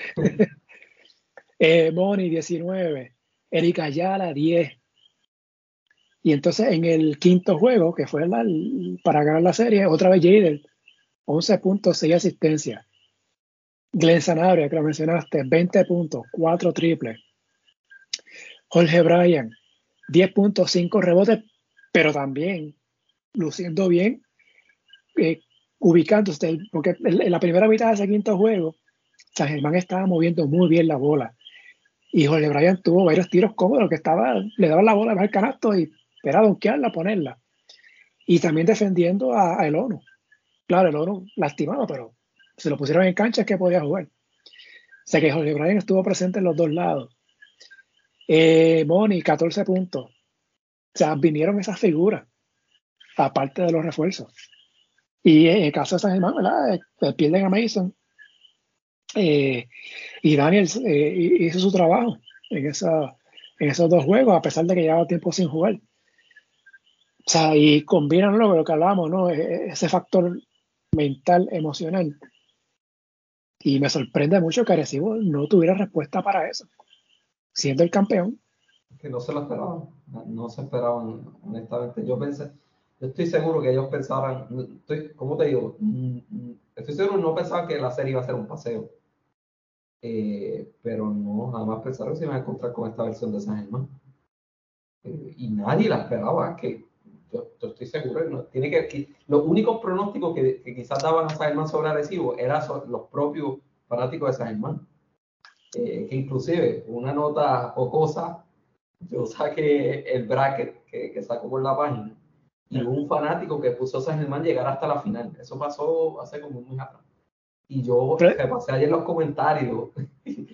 eh, Moni, 19. Erika Ayala, 10. Y entonces en el quinto juego, que fue para ganar la serie, otra vez Jaden, 11 puntos, 6 asistencias. Glenn Sanabria, que lo mencionaste, 20 puntos, 4 triples. Jorge Bryan, 10.5 rebotes, pero también luciendo bien, eh, ubicándose, porque en la primera mitad de ese quinto juego, San Germán estaba moviendo muy bien la bola. Y Jorge Bryan tuvo varios tiros cómodos, que estaba, le daban la bola al canasto y era donkearla, ponerla. Y también defendiendo a, a el. Claro, el ONU lastimado, pero se lo pusieron en cancha es que podía jugar. O sea que Jorge Bryan estuvo presente en los dos lados. Eh, Moni, 14 puntos. O sea, vinieron esas figuras, aparte de los refuerzos. Y en el caso de San Germán, ¿verdad? Eh, pierden a Mason. Eh, y Daniel eh, hizo su trabajo en, esa, en esos dos juegos, a pesar de que llevaba tiempo sin jugar. O sea, y combinan lo que hablábamos, ¿no? E, e, ese factor mental, emocional, y me sorprende mucho que Arecibo no tuviera respuesta para eso, siendo el campeón. Que no se lo esperaban, no, se esperaban, honestamente. Yo pensé, yo estoy seguro que ellos pensaran, estoy, ¿cómo te digo? Mm, estoy seguro no pensaban que la serie iba a ser un paseo. Eh, pero no, jamás pensaron que se iban a encontrar con esta versión de San Germán. Eh, y nadie la esperaba, que yo, estoy seguro, no, tiene que, los únicos pronósticos que, quizás daban a San Germán sobre Arecibo eran los propios fanáticos de San Germán. que inclusive una nota o cosa, yo saqué el bracket que, que sacó por la página y hubo un fanático que puso a San Germán llegar hasta la final. Eso pasó hace como un mes atrás. Y yo me pasé ayer los comentarios y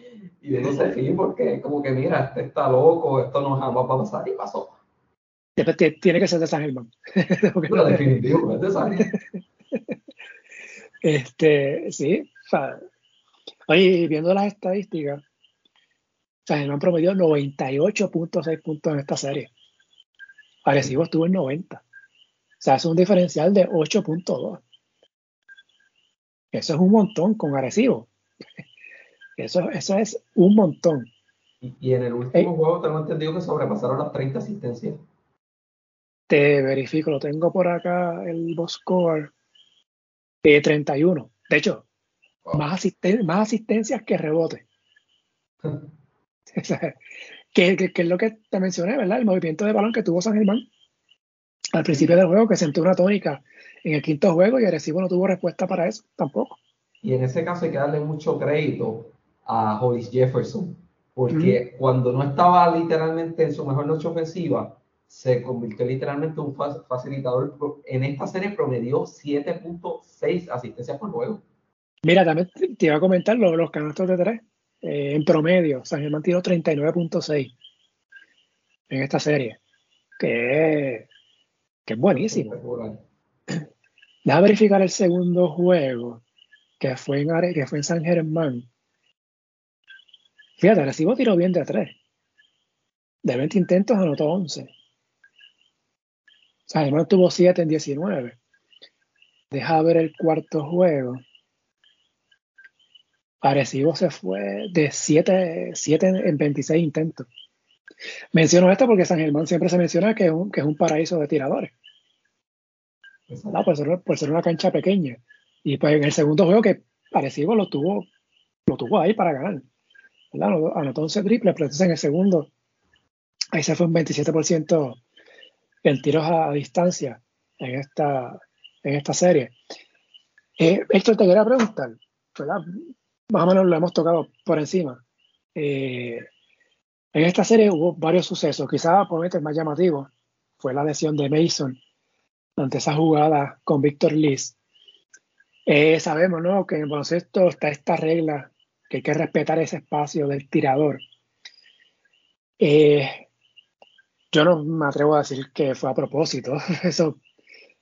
yo no sé porque como que mira, este está loco, esto no jamás va a pasar y pasó. Tiene que ser de San Germán. Pero definitivo, es de San Germán. Este, sí. oye, viendo las estadísticas, San Germán promedió 98.6 puntos en esta serie. Arecibo estuvo en 90. O sea, es un diferencial de 8.2. Eso es un montón con Arecibo. Eso, eso es un montón. Y, en el último juego tengo entendido que sobrepasaron las 30 asistencias. Te verifico, lo tengo por acá, el box score. Eh, 31. De hecho, más, más asistencias que rebote. que, es lo que te mencioné, ¿verdad? El movimiento de balón que tuvo San Germán al principio del juego, que sentó una tónica en el quinto juego y Arecibo no tuvo respuesta para eso tampoco. Y en ese caso hay que darle mucho crédito a Hollis Jefferson, porque cuando no estaba literalmente en su mejor noche ofensiva, se convirtió literalmente en un facilitador. En esta serie promedió 7.6 asistencias por juego. Mira, también te iba a comentar los, los canastos de tres. Eh, en promedio, San Germán tiró 39.6 en esta serie, que, que es buenísimo. Deja verificar el segundo juego, que fue en, que fue en San Germán. Fíjate, recibo tiro bien de tres. De 20 intentos anotó 11. San Germán tuvo 7 en 19. Deja ver el cuarto juego. Arecibo se fue de 7, 7 en 26 intentos. Menciono esto porque San Germán siempre se menciona que es un, que es un paraíso de tiradores. No, por, ser, por ser una cancha pequeña. Y pues en el segundo juego que Arecibo lo tuvo, lo tuvo ahí para ganar. Anotó 11 triples, pero entonces en el segundo, ahí se fue un 27% en tiros a, distancia en esta, en esta serie. Eh, te quería preguntar, Más o menos lo hemos tocado por encima. Eh, en esta serie hubo varios sucesos, quizás por el más llamativo fue la lesión de Mason ante esa jugada con Víctor Liz. Eh, sabemos ¿no? que en el baloncesto está esta regla que hay que respetar ese espacio del tirador. Eh, yo no me atrevo a decir que fue a propósito. Eso,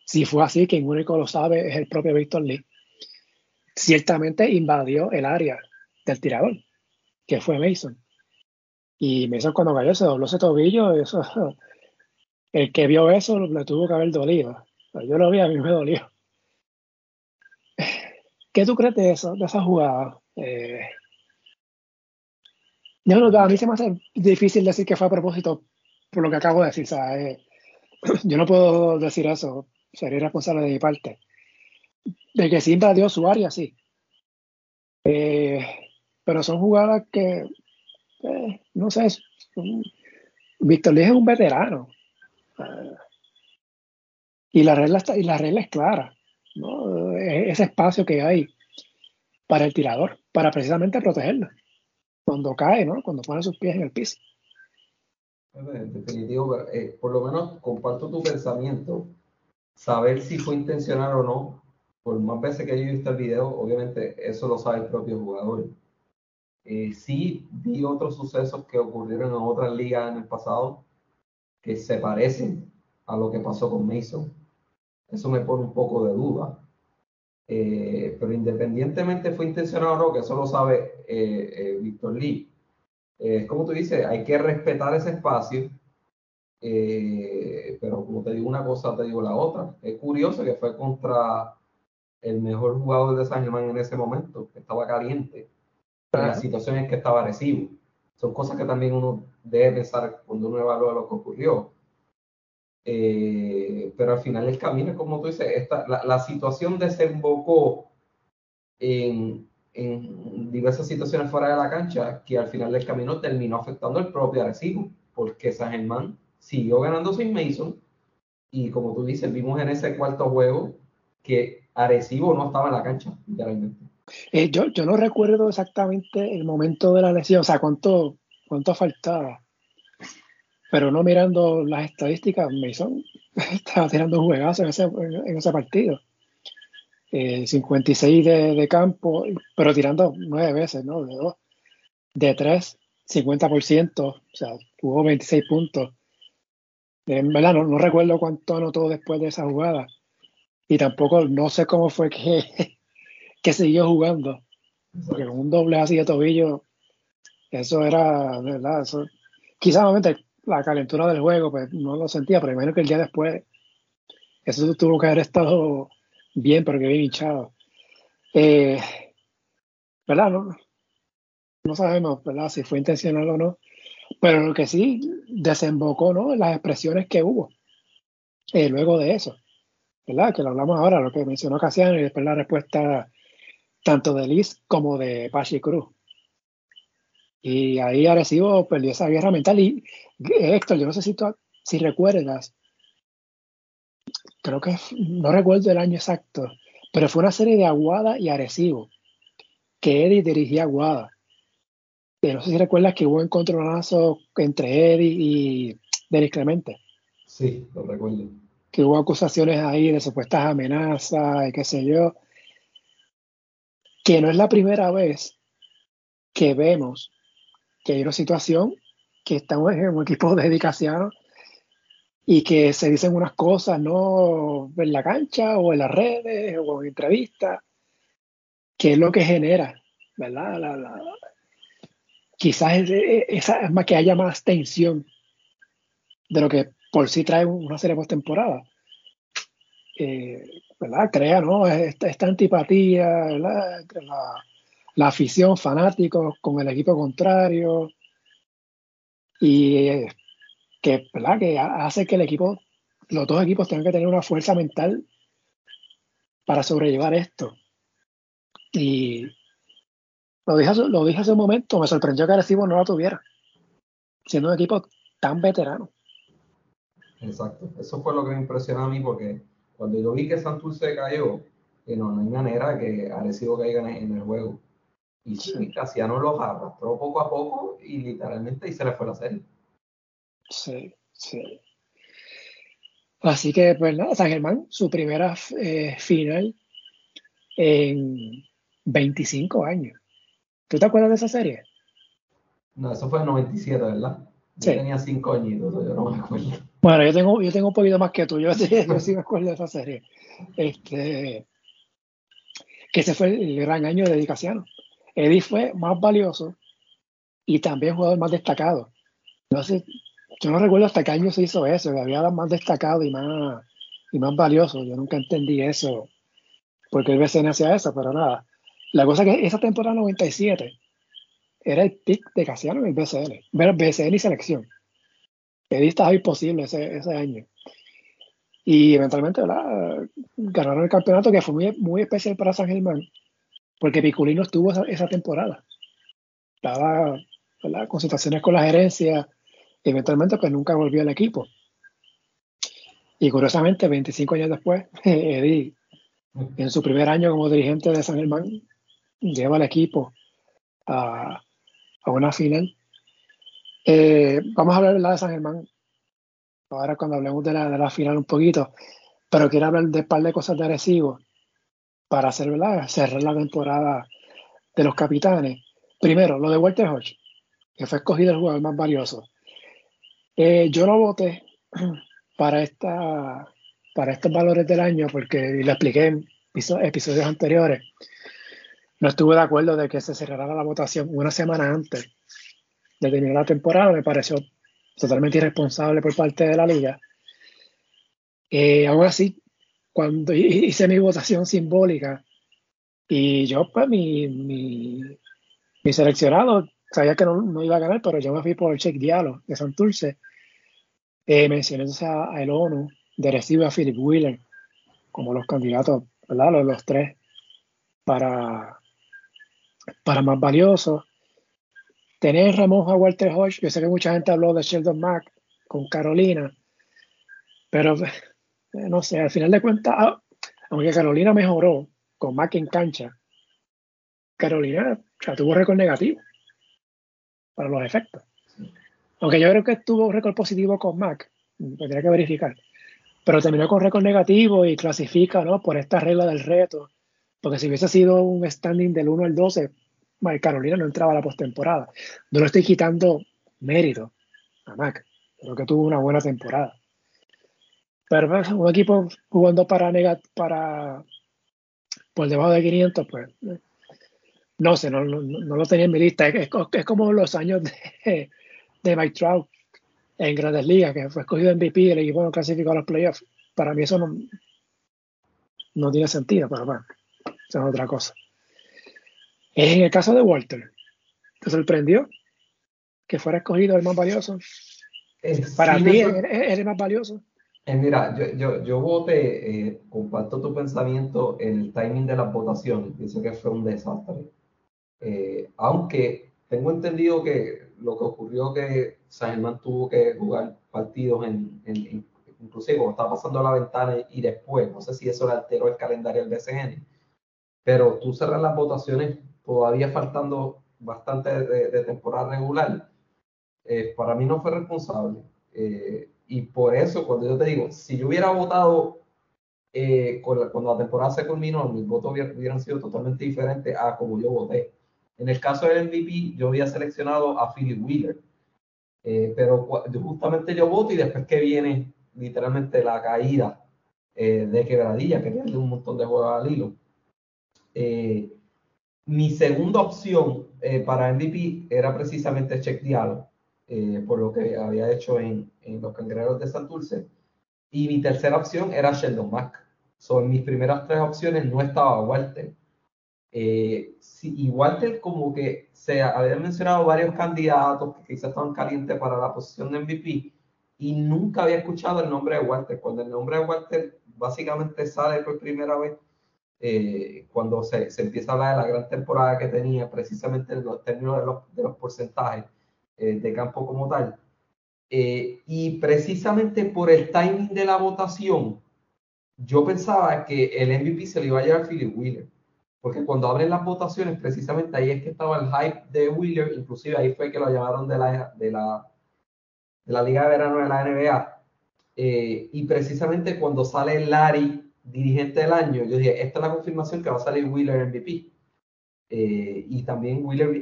si fue así, quien único lo sabe es el propio Víctor Lee. Ciertamente invadió el área del tirador, que fue Mason. Y Mason cuando cayó se dobló ese tobillo, eso, el que vio eso le tuvo que haber dolido. Yo lo vi, a mí me dolió. ¿Qué tú crees de eso, de esa jugada? Eh, a mí se me hace difícil decir que fue a propósito por lo que acabo de decir. Eh, yo no puedo decir eso, sería responsable de mi parte. De que sí invadió su área, sí. Eh, pero son jugadas que, eh, no sé, Víctor Lee es un veterano. y, la regla está, y la regla es clara. ¿no? E-, ese espacio que hay para el tirador, para precisamente protegerlo cuando cae, ¿no? Cuando pone sus pies en el piso. En definitivo, eh, por lo menos comparto tu pensamiento. Saber si fue intencional o no, por más veces que he visto el video, obviamente eso lo sabe el propio jugador. Eh, sí vi otros sucesos que ocurrieron en otras ligas en el pasado que se parecen a lo que pasó con Mason. Eso me pone un poco de duda. Eh, pero independientemente fue intencionado o no, que eso lo sabe eh, eh, Víctor Lee, es como tú dices, hay que respetar ese espacio, pero como te digo una cosa, te digo la otra. Es curioso que fue contra el mejor jugador de San Germán en ese momento, que estaba caliente, en las situaciones que estaba recibo. Son cosas que también uno debe pensar cuando uno evalúa lo que ocurrió. Eh, pero al final el camino, como tú dices, esta, la, situación desembocó en, en, diversas situaciones fuera de la cancha que al final del camino terminó afectando el propio Arecibo, porque San Germán siguió ganando sin Mason y como tú dices, vimos en ese cuarto juego que Arecibo no estaba en la cancha, literalmente. Eh, yo, yo no recuerdo exactamente el momento de la lesión, o sea, cuánto, cuánto faltaba. Pero no mirando las estadísticas, Mason estaba tirando un juegazo en ese, en ese partido. 56 eh, de, campo, pero tirando nueve veces, ¿no? De dos. De tres, 50%, o sea, tuvo 26 puntos. En verdad, no, no recuerdo cuánto anotó después de esa jugada. Y tampoco, no sé cómo fue que, que siguió jugando. Porque con un doble así de tobillo, eso era, ¿verdad? Eso, quizás la calentura del juego, pues no lo sentía, pero imagino que el día después, eso tuvo que haber estado bien, pero que bien hinchado. Eh, ¿Verdad? No, no sabemos, ¿verdad? Si fue intencional o no. Pero lo que sí desembocó, ¿no? Las expresiones que hubo eh, luego de eso. ¿Verdad? Que lo hablamos ahora, lo que mencionó Casiano y después la respuesta tanto de Liz como de Pachi Cruz. Y ahí Arecibo perdió esa guerra mental. Y Héctor, yo no sé si, tú, si recuerdas, creo que no recuerdo el año exacto, pero fue una serie de Aguada y Arecibo, que Eddie dirigía Aguada. Y no sé si recuerdas que hubo un encontronazo entre Eddie y Denis Clemente. Sí, lo recuerdo. Que hubo acusaciones ahí de supuestas amenazas y qué sé yo. Que no es la primera vez que vemos que hay una situación que estamos en un equipo de dedicación y que se dicen unas cosas, ¿no? En la cancha o en las redes o en entrevistas, que es lo que genera, ¿verdad? La, quizás es, más que haya más tensión de lo que por sí trae una serie postemporada. Eh, ¿verdad? Crea, ¿no? Esta, esta antipatía, ¿verdad? Entre la, la afición, fanáticos con el equipo contrario. Y que, ¿verdad? que hace que el equipo, los dos equipos tengan que tener una fuerza mental para sobrellevar esto. Y lo dije, lo dije hace un momento, me sorprendió que Arecibo no la tuviera, siendo un equipo tan veterano. Exacto, eso fue lo que me impresionó a mí porque cuando yo vi que Santurce cayó, que no, no hay manera que Arecibo caiga en el juego. Y sí, Casiano los arrastró poco a poco y literalmente y se le fue la serie. Sí, sí. Así que, pues nada, San Germán, su primera eh, final en 25 años. ¿Tú te acuerdas de esa serie? No, eso fue en 97, ¿verdad? Yo tenía 5 añitos, yo no me acuerdo. Bueno, yo tengo, yo tengo un poquito más que tú, yo, yo sí me acuerdo de esa serie. Este, que ese fue el gran año de dedicación. Eddie fue más valioso y también jugador más destacado. No sé, yo no recuerdo hasta qué año se hizo eso, que había más destacado y más, y más valioso. Yo nunca entendí eso, porque el BCN hacía eso, pero nada. La cosa es que esa temporada 97 era el pick de Casiano en el BCN, ver BCN y selección. Eddie estaba imposible ese, ese año. Y eventualmente ganaron el campeonato, que fue muy, muy especial para San Germán, porque Piculino estuvo esa, temporada. Estaba con situaciones con la gerencia, eventualmente pues nunca volvió al equipo. Y curiosamente, 25 años después, Eddie, en su primer año como dirigente de San Germán, lleva al equipo a, una final. Eh, vamos a hablar de San Germán ahora cuando hablemos de la, de la final un poquito, pero quiero hablar de un par de cosas de Arecibo para hacer, cerrar la temporada de los capitanes. Primero, lo de Walter Hodge, que fue escogido el jugador más valioso. Eh, yo no voté para, esta, para estos valores del año porque, y lo expliqué en episodios anteriores, no estuve de acuerdo de que se cerrara la votación una semana antes de terminar la temporada. Me pareció totalmente irresponsable por parte de la liga. Eh, aún así, cuando hice mi votación simbólica y yo, pues, mi, mi, mi seleccionado, sabía que no, no, iba a ganar, pero yo me fui por el check Diallo de Santurce eh, a, el ONU, de Recibe a Philip Wheeler como los candidatos, ¿verdad? Los, tres para, para más valiosos. Tener Ramón a Walter Hodge, yo sé que mucha gente habló de Sheldon Mack con Carolina, pero no sé, al final de cuentas, ah, aunque Carolina mejoró con Mack en cancha, Carolina tuvo récord negativo para los efectos. Aunque yo creo que tuvo récord positivo con Mac, tendría que verificar. Pero terminó con récord negativo y clasifica ¿no? por esta regla del reto. Porque si hubiese sido un standing del 1 al 12, Carolina no entraba a la postemporada. No le estoy quitando mérito a Mac. Creo que tuvo una buena temporada. Pero pues, un equipo jugando para, para por debajo de 500, pues no sé, no, lo tenía en mi lista. Es, como los años de, de Mike Trout en Grandes Ligas, que fue escogido MVP y el equipo no clasificó a los playoffs. Para mí eso no, no tiene sentido, pero bueno, eso es otra cosa. En el caso de Walter, ¿te sorprendió que fuera escogido el más valioso? Eh, Para ti, ¿es el más valioso? Eh, mira, yo, yo, yo voté, eh, comparto tu pensamiento, el timing de las votaciones, pienso que fue un desastre. aunque tengo entendido que lo que ocurrió que San Germán tuvo que jugar partidos en, en, inclusive cuando estaba pasando la ventana y después, no sé si eso le alteró el calendario del BCN, pero tú cerras las votaciones todavía faltando bastante de, temporada regular, eh, para mí no fue responsable. Eh, y por eso, cuando yo te digo, si yo hubiera votado eh, cuando la temporada se culminó, mis votos hubieran sido totalmente diferentes a como yo voté. En el caso del MVP, yo había seleccionado a Philip Wheeler, pero justamente yo voto y después que viene literalmente la caída de quebradilla, que pierde un montón de juegos al hilo. Mi segunda opción eh, para MVP era precisamente Check Diallo, eh, por lo que había hecho en, los Cangrejeros de Santurce. Y mi tercera opción era Sheldon Mack. Son mis primeras tres opciones no estaba Walter. Eh, y Walter como que se había mencionado varios candidatos que quizás estaban calientes para la posición de MVP y nunca había escuchado el nombre de Walter. Cuando el nombre de Walter básicamente sale por primera vez eh, cuando se, se, empieza a hablar de la gran temporada que tenía, precisamente en los términos de los, de los porcentajes eh, de campo como tal. Eh, y precisamente por el timing de la votación, yo pensaba que el MVP se lo iba a llevar Philip Wheeler. Porque cuando abren las votaciones, precisamente ahí es que estaba el hype de Wheeler, inclusive ahí fue que lo llamaron de la, de la, de la Liga de Verano de la NBA. y precisamente cuando sale Larry dirigente del año, yo dije, esta es la confirmación que va a salir Wheeler MVP. Eh, y también Wheeler,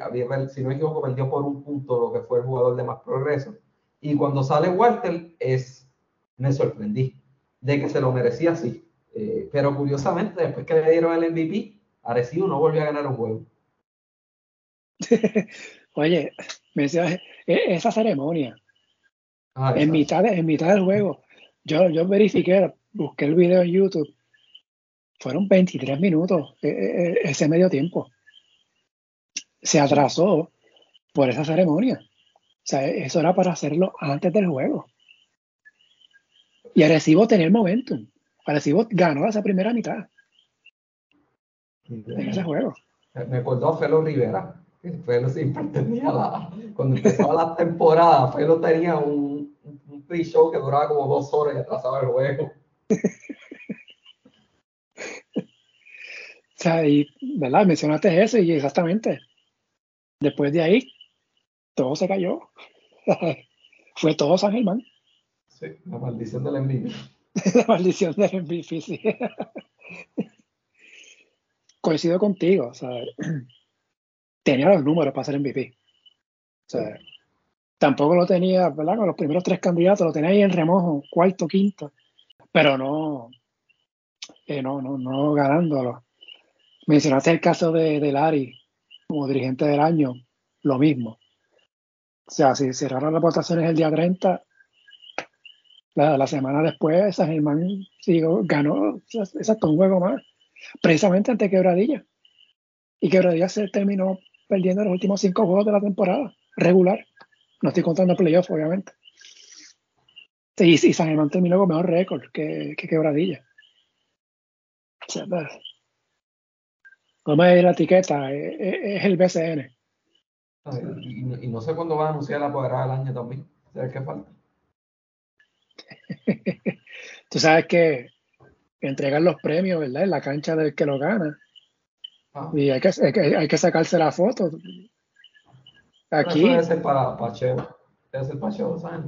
si no me equivoco, perdió por un punto lo que fue el jugador de más progreso. Y cuando sale Walter, es, me sorprendí de que se lo merecía así. Eh, pero curiosamente, después que le dieron el MVP, Arecibo no volvió a ganar un juego. Oye, me decía, e, esa ceremonia, ah, en, mitad en mitad del juego, yo, yo verifiqué, busqué el video en YouTube fueron 23 minutos eh, eh, ese medio tiempo. Se atrasó por esa ceremonia. O sea, eso era para hacerlo antes del juego. Y Arecibo tenía el momentum. Arecibo ganó esa primera mitad en ese juego. Me acordó a Felo Rivera. Felo siempre tenía la. Cuando empezaba la temporada, Felo tenía un, un pre-show que duraba como dos horas y atrasaba el juego. y, ¿verdad? Mencionaste eso y exactamente. Después de ahí, todo se cayó. Fue todo San Germán. Sí, la maldición del MVP. la maldición del MVP, sí. Coincido contigo, o sea, tenía los números para ser MVP. O sea, tampoco lo tenía, ¿verdad? Con los primeros tres candidatos, lo tenía ahí en remojo, cuarto, quinto, pero no, eh, no, no, no ganándolo. Mencionaste el caso de, de Lari como dirigente del año, lo mismo. O sea, si cerraron las votaciones el día 30, la, semana después San Germán sigo, ganó exacto un juego más, precisamente ante Quebradilla. Y Quebradilla se terminó perdiendo los últimos cinco juegos de la temporada, regular. No estoy contando playoff, obviamente. Y, y San Germán terminó con mejor récord que, que Quebradilla. O sea, no me la etiqueta, es, el BCN. y, no sé cuándo va a anunciar la apoderada del año también. ¿Sabes qué falta? Tú sabes que entregan los premios, ¿verdad? En la cancha del que lo gana. Ah. Y hay que, hay, que, sacarse la foto. Aquí. Debe ser para Pacheo. Debe ser Pacheo, ¿sabes?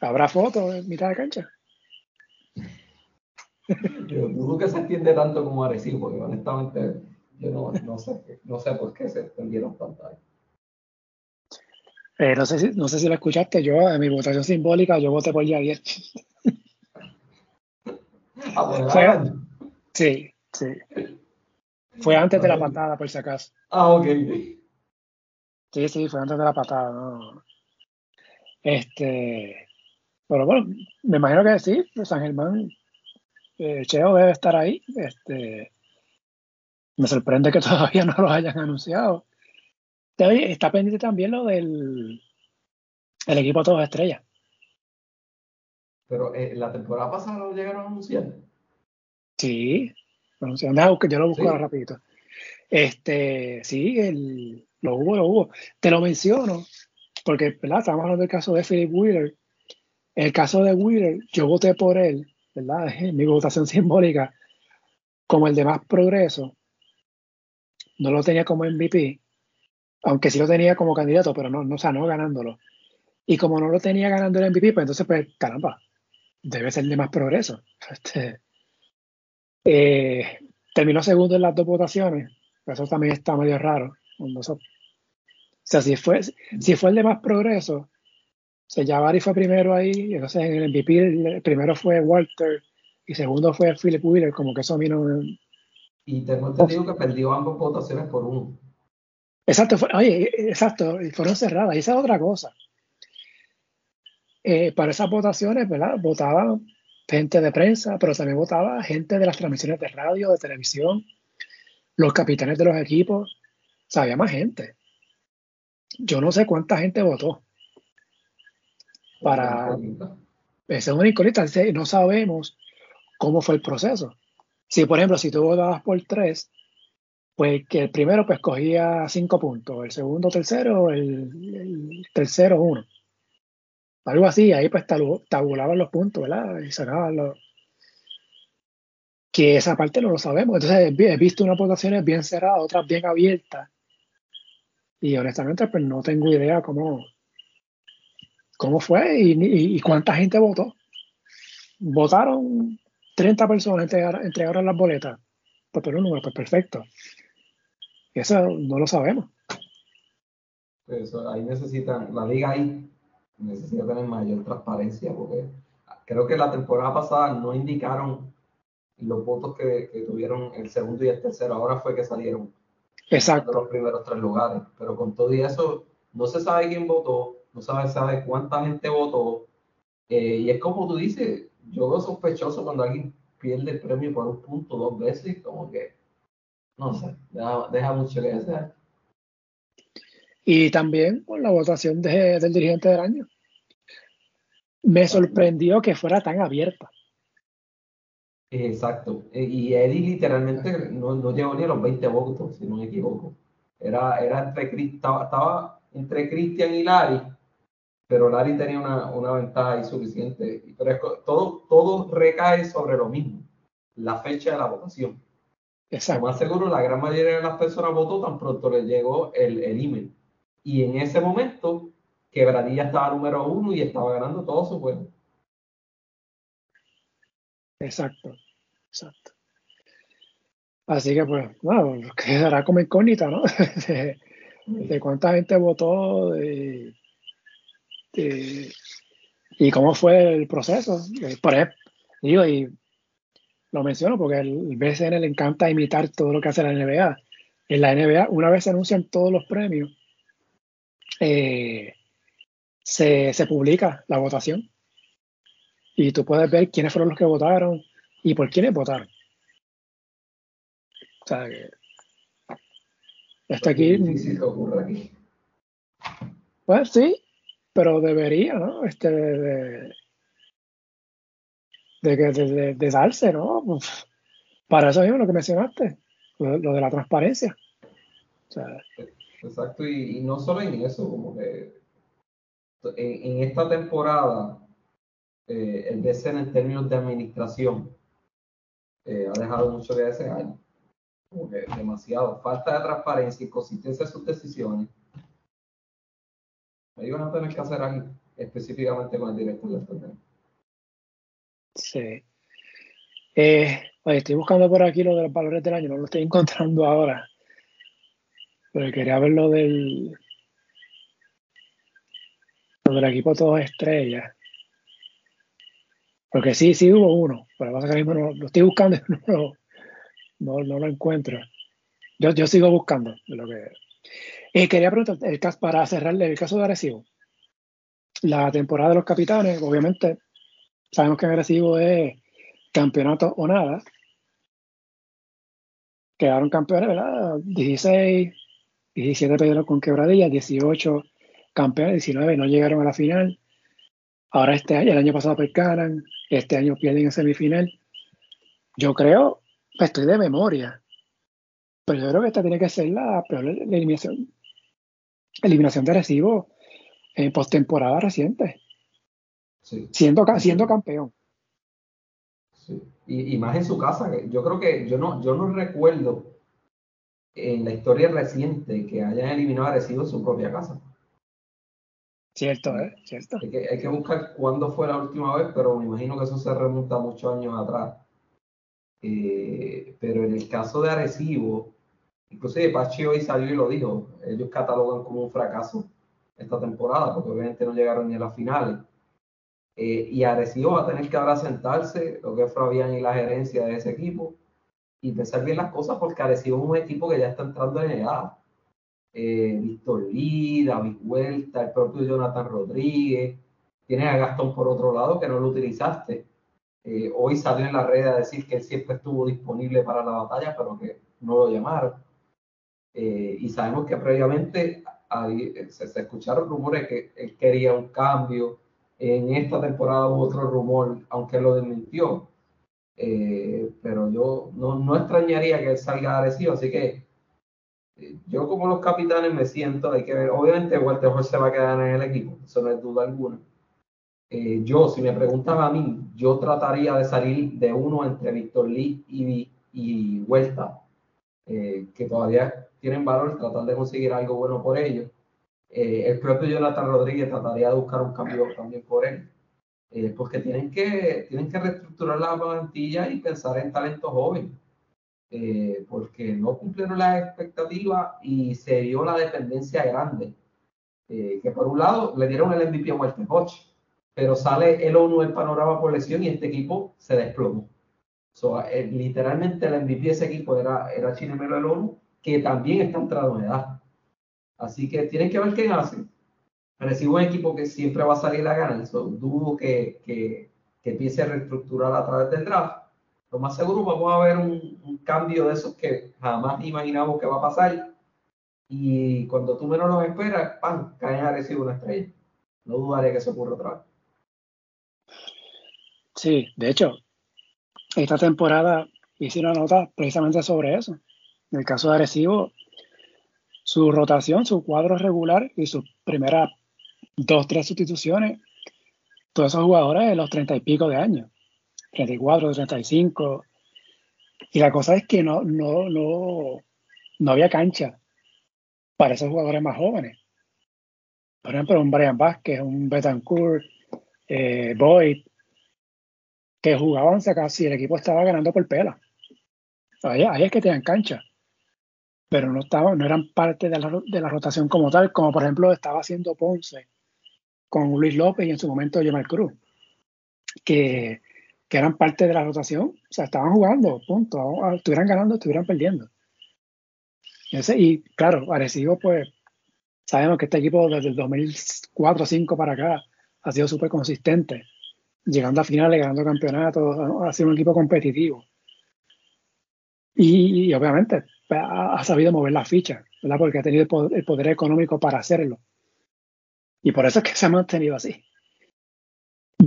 ¿Habrá fotos en mitad de cancha? Yo dudo que se entiende tanto como Arecibo, porque honestamente yo no, no, sé, no sé por qué se extendieron tanto ahí. Eh, no, sé si, no sé si lo escuchaste, yo en mi votación simbólica yo voté por Javier. Ah, sí, sí. Fue antes de la patada, por si acaso. Ah, ok. Sí, sí, fue antes de la patada, no. Este, pero bueno, me imagino que sí, San Germán, eh, Cheo debe estar ahí. Este, me sorprende que todavía no lo hayan anunciado. Está pendiente también lo del el equipo todos estrellas. Pero eh, la temporada pasada lo llegaron a anunciar. Sí, anunciaron. que yo lo busco rapidito. Este, sí, el, lo hubo, lo hubo. Te lo menciono porque, ¿verdad? Estamos hablando del caso de Philip Wheeler. El caso de Wheeler, yo voté por él, ¿verdad? mi votación simbólica, como el de más progreso. No lo tenía como MVP, aunque sí lo tenía como candidato, pero no, no, o sea, no ganándolo. Y como no lo tenía ganando el MVP, pues entonces, pues, caramba, debe ser el de más progreso. Este, eh, terminó segundo en las dos votaciones, eso también está medio raro. O sea, si fue, si fue el de más progreso, o sea, Javari fue primero ahí, entonces en el MVP el primero fue Walter y segundo fue Philip Wheeler, como que eso a mí no... Y tengo entendido que perdió ambas votaciones por uno. Exacto, oye, exacto, fueron cerradas, y esa es otra cosa. Eh, para esas votaciones, ¿verdad? Votaban gente de prensa, pero también votaba gente de las transmisiones de radio, de televisión, los capitanes de los equipos, o sea, había más gente. Yo no sé cuánta gente votó. Para. Esa es una incógnita. No sabemos cómo fue el proceso. Si, por ejemplo, si tú votabas por tres, pues que el primero pues cogía cinco puntos, el segundo tercero, el, tercero uno. Algo así, ahí pues tabulaban los puntos, ¿verdad? Y sacaban los... Que esa parte no lo sabemos. Entonces he visto unas votaciones bien cerradas, otras bien abiertas. Y honestamente, pues no tengo idea cómo, cómo fue y, cuánta gente votó. Votaron 30 personas, entregaron, las boletas. Pues pero número, pues perfecto. Eso no lo sabemos. Eso, ahí necesitan, la liga ahí necesita tener mayor transparencia porque creo que la temporada pasada no indicaron los votos que tuvieron el segundo y el tercero, ahora fue que salieron Exacto. los primeros tres lugares. Pero con todo y eso, no se sabe quién votó, no se sabe cuánta gente votó. Eh, y es como tú dices, yo veo sospechoso cuando alguien pierde el premio por un punto dos veces, como que, no sé, deja, mucho que desear. Y también con la votación del dirigente del año. Me sorprendió que fuera tan abierta. Exacto. E, y Eddie literalmente no, no, llegó ni a los 20 votos, si no me equivoco. Era, era entre, estaba, estaba entre Cristian y Larry, pero Larry tenía una, una ventaja ahí suficiente. Pero todo, todo recae sobre lo mismo, la fecha de la votación. Exacto. Lo más seguro, la gran mayoría de las personas votó tan pronto le llegó el, el email. Y en ese momento, Quebradilla estaba número uno y estaba ganando todo su juego. Exacto, exacto. Así que pues, bueno, quedará como incógnita, ¿no? de, cuánta gente votó y cómo fue el proceso. Eh, por ejemplo, digo, y lo menciono porque el BCN le encanta imitar todo lo que hace la NBA. En la NBA, una vez se anuncian todos los premios, eh, se, se publica la votación y tú puedes ver quiénes fueron los que votaron y por quiénes votaron. O sea, que esto aquí, Pues sí, pero debería, ¿no? Este, de, de, de, darse, ¿no? para eso mismo lo que mencionaste, lo, de la transparencia. Exacto, y, no solo en eso, como que en, esta temporada eh, el BCN en términos de administración eh, ha dejado mucho que desear. demasiado. Falta de transparencia y consistencia en sus decisiones. Ahí van a tener que hacer algo específicamente con el director del torneo. Sí. Eh, estoy buscando por aquí lo de los valores del año, no lo estoy encontrando ahora. Pero quería ver lo del. Lo del equipo todos estrellas. Porque sí, sí hubo uno, pero pasa que mismo no, lo estoy buscando y no, no, lo encuentro. Yo, yo sigo buscando lo que. Eh, quería preguntar, el caso, para cerrar el caso de Arecibo, la temporada de los capitanes, obviamente, sabemos que Arecibo es campeonato o nada. Quedaron campeones, ¿verdad? 16, 17 perdieron con quebradilla, 18 campeones, 19 no llegaron a la final. Ahora este año, el año pasado percaran, este año pierden en semifinal. Yo creo, estoy de memoria, pero yo creo que esta tiene que ser la peor eliminación, eliminación de recibo en postemporada reciente. Siendo, siendo campeón. Sí. Y, y, más en su casa. Yo creo que yo no, yo no recuerdo en la historia reciente que hayan eliminado a Recibo en su propia casa. Cierto, ¿eh? Cierto. Hay que, hay que buscar cuándo fue la última vez, pero me imagino que eso se remonta muchos años atrás. Eh, pero en el caso de Arecibo, inclusive Pachi hoy salió y lo dijo, ellos catalogan como un fracaso esta temporada, porque obviamente no llegaron ni a las finales. Eh, y Arecibo va a tener que ahora sentarse, lo que es Fabián y la gerencia de ese equipo, y pensar bien las cosas, porque Arecibo es un equipo que ya está entrando en edad. Eh, Víctor Lee, David Huerta, el propio Jonathan Rodríguez, tienes a Gastón por otro lado que no lo utilizaste. Eh, hoy salió en la red a decir que él siempre estuvo disponible para la batalla, pero que no lo llamaron. Eh, y sabemos que previamente se, se, escucharon rumores que él quería un cambio. En esta temporada hubo otro rumor, aunque lo desmintió. Eh, pero yo no, no, extrañaría que él salga agresivo, así que eh, yo como los capitanes me siento, hay que ver, obviamente Walter se va a quedar en el equipo, eso no es duda alguna. Eh, yo, si me preguntan a mí, yo trataría de salir de uno entre Víctor Lee y, y Vuelta, que todavía tienen valor, tratar de conseguir algo bueno por ellos. el propio Jonathan Rodríguez trataría de buscar un cambio también por él. Eh, porque tienen que, tienen que reestructurar la plantilla y pensar en talento joven, eh, porque no cumplieron las expectativas y se dio la dependencia grande. Eh, que por un lado le dieron el MVP a Walter Hodge, pero sale el ONU del panorama por lesión y este equipo se desplomó. literalmente el MVP de ese equipo era, era Chinemelo el ONU, que también está entrado en edad. Así que tienen que ver qué hacen Recibo un equipo que siempre va a salir a ganar. So, dudo que, que, empiece a reestructurar a través del draft. Lo más seguro vamos a ver un, cambio de esos que jamás imaginamos que va a pasar. Y cuando tú menos lo esperas, ¡pam! caen a recibir una estrella. No dudaré que eso ocurra otra vez. Sí, de hecho, esta temporada hice una nota precisamente sobre eso. En el caso de Arecibo, su rotación, su cuadro regular y su primera dos, tres sustituciones, todos esos jugadores de los treinta y pico de años, 34, 35. Y la cosa es que no, no, no, no había cancha para esos jugadores más jóvenes. Por ejemplo, un Brian Vázquez, un Betancourt, eh, Boyd, que jugaban casi el equipo estaba ganando por pela. Ahí, ahí es que tenían cancha pero no, estaban, no eran parte de la, de la, rotación como tal, como por ejemplo estaba haciendo Ponce con Luis López y en su momento Jamal Cruz, que, que, eran parte de la rotación, o sea, estaban jugando, punto, estuvieran ganando, estuvieran perdiendo. y claro, Arecibo, pues, sabemos que este equipo desde el 2004 2005 para acá ha sido súper consistente, llegando a finales, ganando campeonatos, ha sido un equipo competitivo. Y, obviamente pues, ha, sabido mover la ficha, ¿verdad? Porque ha tenido el poder, económico para hacerlo. Y por eso es que se ha mantenido así.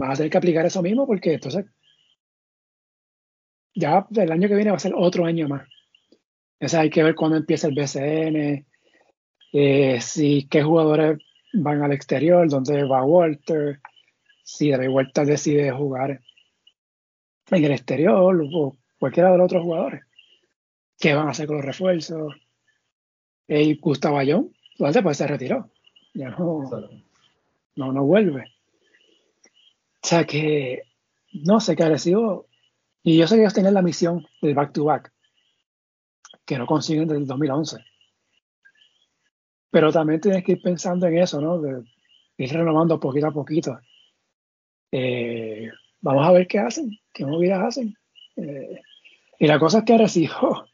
Va a tener que aplicar eso mismo porque entonces ya el año que viene va a ser otro año más. Entonces hay que ver cuándo empieza el BCN, eh, si qué jugadores van al exterior, dónde va Walter, si David Walter decide jugar en el exterior o cualquiera de los otros jugadores ¿Qué van a hacer con los refuerzos? Y Gustavo Ayón, pues se retiró. Ya no, no, no vuelve. O sea que, no sé, recibo. Y yo sé que ellos tienen la misión del back-to-back, que no consiguen desde el 2011. Pero también tienes que ir pensando en eso, ¿no? De ir renovando poquito a poquito. Eh, vamos a ver qué hacen, qué movidas hacen. Eh, y la cosa es que recibo, o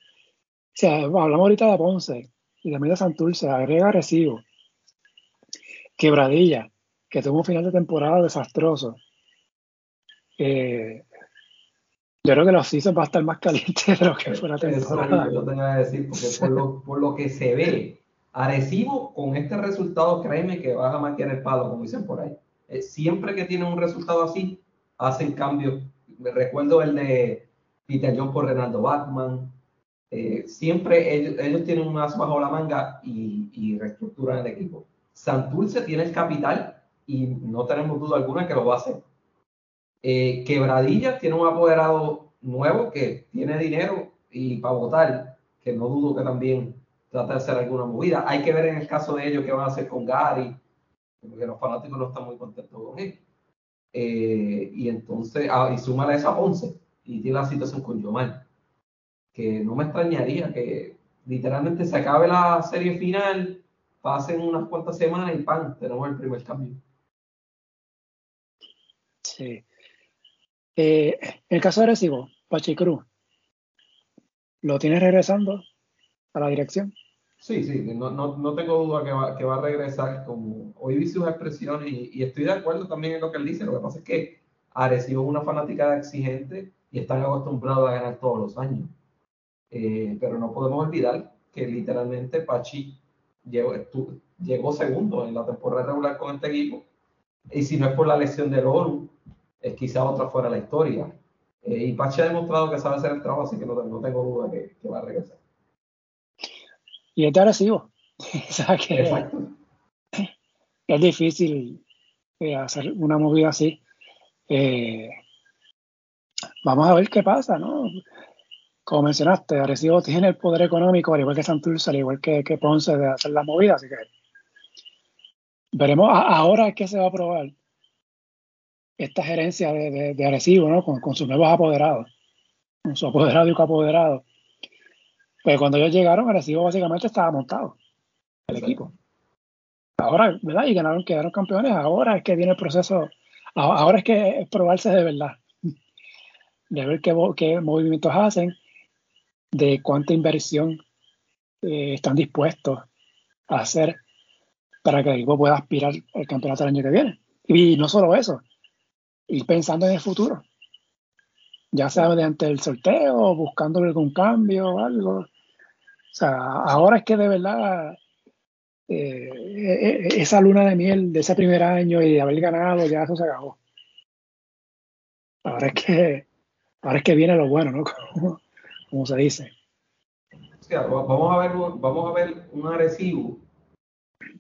sea, hablamos ahorita de Ponce y también de Santurce, agrega recibo, quebradilla, que tuvo un final de temporada desastroso. Eh, yo creo que los seasons va a estar más caliente de lo que fue la temporada. Eso yo tengo que decir, porque por lo, por lo que se ve, Arecibo con este resultado, créeme que vas a mantener el palo, como dicen por ahí. Eh, siempre que tienen un resultado así, hacen cambios. Me recuerdo el de Peter John por Renaldo Bachman. Eh, siempre ellos, tienen un as bajo la manga y, y reestructuran el equipo. Santurce tiene el capital y no tenemos duda alguna que lo va a hacer. Eh, Quebradillas tiene un apoderado nuevo que tiene dinero y para votar, que no dudo que también trate de hacer alguna movida. Hay que ver en el caso de ellos qué van a hacer con Gary, porque los fanáticos no están muy contentos con él. Eh, y entonces, ah, y súmale esa Ponce, y tiene la situación con Yomar, que no me extrañaría que literalmente se acabe la serie final, pasen unas cuantas semanas y pan, tenemos el primer cambio. Sí. Eh, el caso de Recibo, Pachicruz, ¿lo tiene regresando a la dirección? Sí, sí, no, no, no tengo duda que va, que va, a regresar. Como hoy vi sus expresiones y, estoy de acuerdo también en lo que él dice. Lo que pasa es que Arecibo es una fanática exigente y están acostumbrados a ganar todos los años. Eh, pero no podemos olvidar que literalmente Pachi llegó, llegó segundo en la temporada regular con este equipo. Y si no es por la lesión del ONU, es quizá otra fuera la historia. Eh, y Pachi ha demostrado que sabe hacer el trabajo, así que no, no tengo duda que, que va a regresar y es de agresivo. es difícil eh, hacer una movida así. Eh, vamos a ver qué pasa, ¿no? Como mencionaste, Arecibo tiene el poder económico, al igual que Santurce, al igual que, que Ponce, de hacer la movida, así que veremos ahora que se va a probar esta gerencia de, de, Arecibo, ¿no? Con, con, sus nuevos apoderados, con su apoderado y coapoderado. Pues cuando ellos llegaron, Arecibo básicamente estaba montado el equipo. Ahora, ¿verdad? Y ganaron, quedaron campeones. Ahora es que viene el proceso, ahora es que es probarse de verdad, de ver qué, qué movimientos hacen, de cuánta inversión eh, están dispuestos a hacer para que el equipo pueda aspirar al campeonato el año que viene. Y no solo eso, ir pensando en el futuro ya sea mediante el sorteo, buscando algún cambio o algo. O sea, ahora es que de verdad eh, e, e, esa luna de miel de ese primer año y de haber ganado, ya eso se acabó. Ahora es que, ahora es que viene lo bueno, ¿no? Como, se dice. vamos a ver, vamos a ver un Arecibo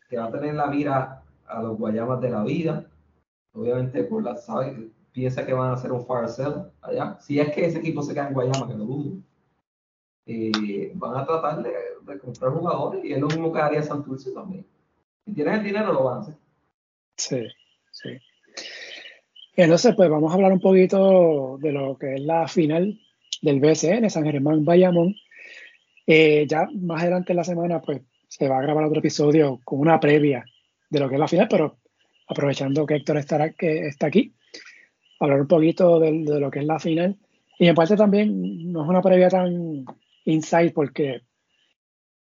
que va a tener la mira a los Guayamas de la vida, obviamente por la piensa que van a hacer un fire sale allá. Si es que ese equipo se queda en Guayama, que no dudo. Eh, van a tratar de, comprar jugadores y es lo mismo que haría Santurce también. Si tienen el dinero, lo van a hacer. Sí, sí. Entonces, pues vamos a hablar un poquito de lo que es la final del BCN, San Germán Bayamón. Eh, ya más adelante en la semana, pues se va a grabar otro episodio con una previa de lo que es la final, pero aprovechando que Héctor estará, que está aquí, hablar un poquito de, lo que es la final. Y en parte también no es una previa tan insight porque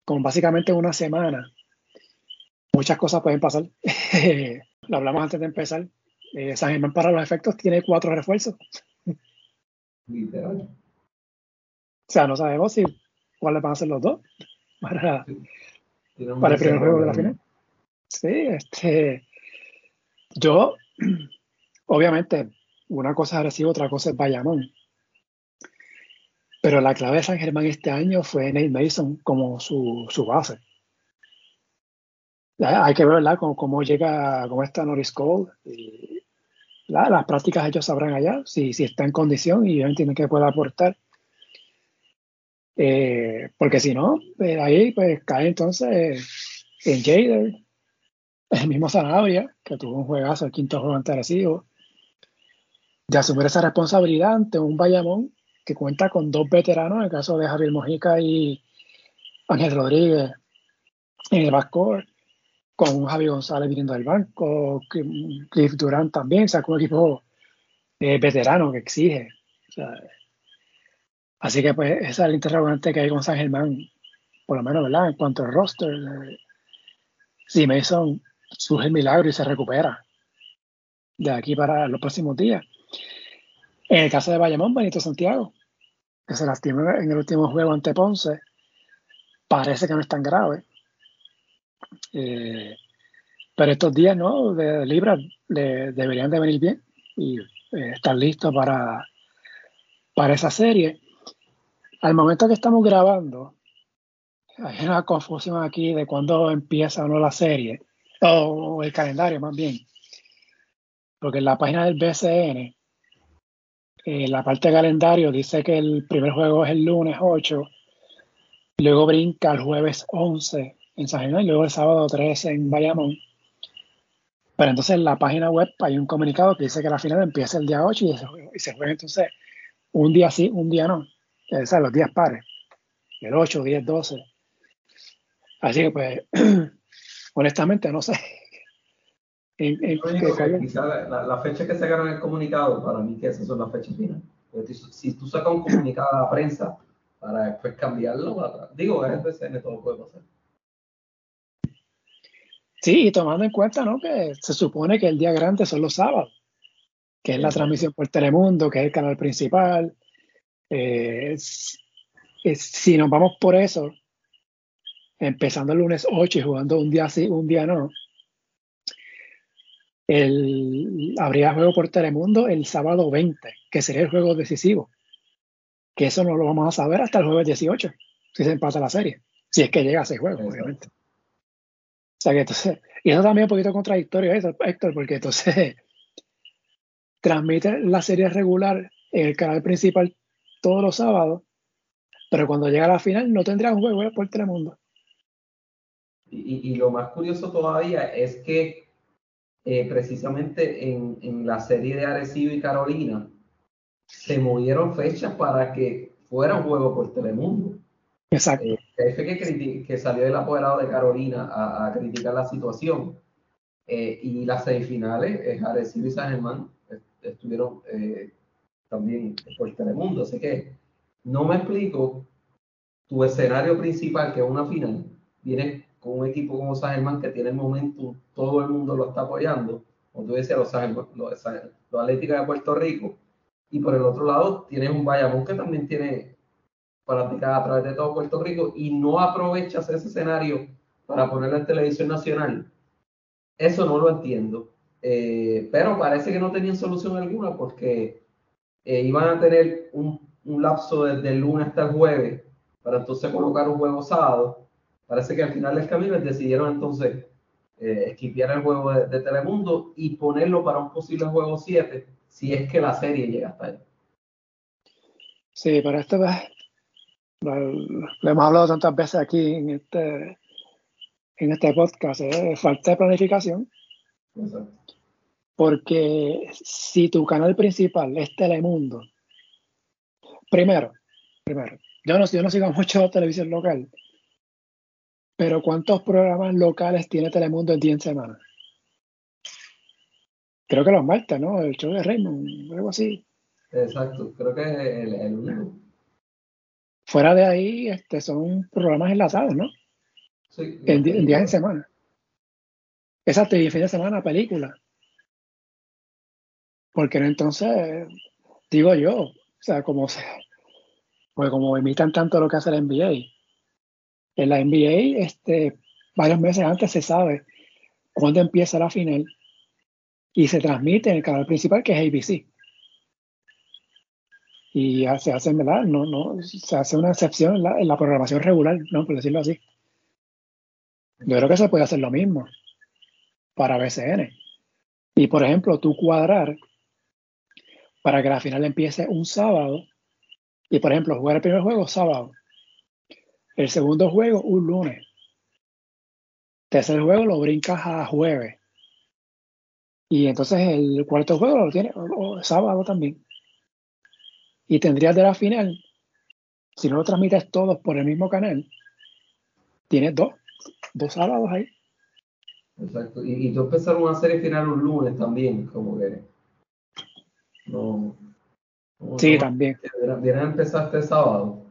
como básicamente una semana, muchas cosas pueden pasar. lo hablamos antes de empezar. Eh, San Germán para los efectos tiene cuatro refuerzos. Literal. O sea, no sabemos si cuáles van a ser los dos para, para el primer juego de la final. Sí, este. Yo, obviamente, una cosa es Arecibo, otra cosa es Bayamón. Pero la clave de San Germán este año fue Nate Mason como su, base. Hay que ver ¿verdad? Cómo, llega, cómo está Norris Cole. Y, las prácticas ellos sabrán allá si, si está en condición y ellos entienden que puede aportar. Eh, porque si no, de ahí pues cae entonces en Jader, el mismo Sanabria, que tuvo un juegazo, el quinto juego ante de asumir esa responsabilidad ante un Bayamón que cuenta con dos veteranos, en el caso de Javier Mojica y Ángel Rodríguez en el backcourt, con un Javi González viniendo del banco, Cliff Durant también, o sea, un equipo eh, veterano que exige. Así que pues esa es el interrogante que hay con San Germán, por lo menos, ¿verdad? En cuanto al roster, eh, si Mason surge el milagro y se recupera de aquí para los próximos días. En el caso de Bayamón, Benito Santiago, que se lastimó en el último juego ante Ponce, parece que no es tan grave. Eh, pero estos días, ¿no? De Libra le, deberían de venir bien y eh, estar listos para, para esa serie. Al momento que estamos grabando, hay una confusión aquí de cuándo empieza o no la serie, o el calendario más bien. Porque en la página del BCN eh, la parte de calendario dice que el primer juego es el lunes 8, luego brinca el jueves 11 en San Germán y luego el sábado 13 en Bayamón. Pero entonces en la página web hay un comunicado que dice que la final empieza el día 8 y se, juega entonces un día sí, un día no. O sea, los días pares. El 8, 10, 12. Así que pues, honestamente no sé. la, fecha que sacaron el comunicado, para mí que esas son las fechas finales. Si tú sacas un comunicado a la prensa para después cambiarlo, digo, es BCN, todo puede pasar. Sí, y tomando en cuenta ¿no? que se supone que el día grande son los sábados, que es la transmisión por Telemundo, que es el canal principal. Eh, si nos vamos por eso, empezando el lunes 8 y jugando un día sí, un día no, el, habría juego por Telemundo el sábado 20, que sería el juego decisivo. Que eso no lo vamos a saber hasta el jueves 18, si se empata la serie. Si es que llega a ese juego, obviamente. O sea que entonces, y eso también es un poquito contradictorio, Héctor, porque entonces transmite la serie regular en el canal principal todos los sábados, pero cuando llega a la final no tendría un juego por Telemundo. Y, y, lo más curioso todavía es que eh, precisamente en, en, la serie de Arecibo y Carolina, se movieron fechas para que fuera un juego por Telemundo. Exacto. Eh, que, que, salió el apoderado de Carolina a, a criticar la situación. Eh, y las semifinales, eh, Arecibo y San Germán, estuvieron también por Telemundo. Así que no me explico tu escenario principal, que es una final, viene con un equipo como San que tiene el momento, todo el mundo lo está apoyando, como tú decías, los, los, Atléticos de Puerto Rico, y por el otro lado tienes un Bayamón que también tiene prácticas a través de todo Puerto Rico y no aprovechas ese escenario para ponerlo en televisión nacional. Eso no lo entiendo. Eh, pero parece que no tenían solución alguna porque eh, iban a tener un, un lapso desde el lunes hasta el jueves para entonces colocar un juego sábado Parece que al final del camino decidieron entonces eh, esquipear el juego de, Telemundo y ponerlo para un posible juego 7, si es que la serie llega hasta ahí. Sí, pero esto lo, hemos hablado tantas veces aquí en este, en este podcast, es falta de planificación. Porque si tu canal principal es Telemundo, primero, primero, yo no, yo no sigo mucho televisión local, pero ¿cuántos programas locales tiene Telemundo en 10 semanas? Creo que los martes, ¿no? El show de Raymond, algo así. Exacto, creo que es el, único. Fuera de ahí, este, son programas enlazados, ¿no? Sí. En, días en semana. Exacto, y fin de semana, película. Porque entonces, digo yo, o sea, como, pues como imitan tanto lo que hace la NBA, en la NBA, este, varios meses antes se sabe cuándo empieza la final y se transmite en el canal principal que es ABC. Y se hace, ¿verdad? No, no, se hace una excepción en la, programación regular, ¿no? Por decirlo así. Yo creo que se puede hacer lo mismo para BCN. Y por ejemplo, tú cuadrar para que la final empiece un sábado y por ejemplo jugar el primer juego sábado El segundo juego, un lunes. Tercer juego lo brincas a jueves. Y entonces el cuarto juego lo tienes sábado también. Y tendrías de la final, si no lo transmites todos por el mismo canal, tienes dos, dos sábados ahí. Exacto. Y, y tú empezar una serie final un lunes también, como que no. sí, también. Viene a empezar este sábado.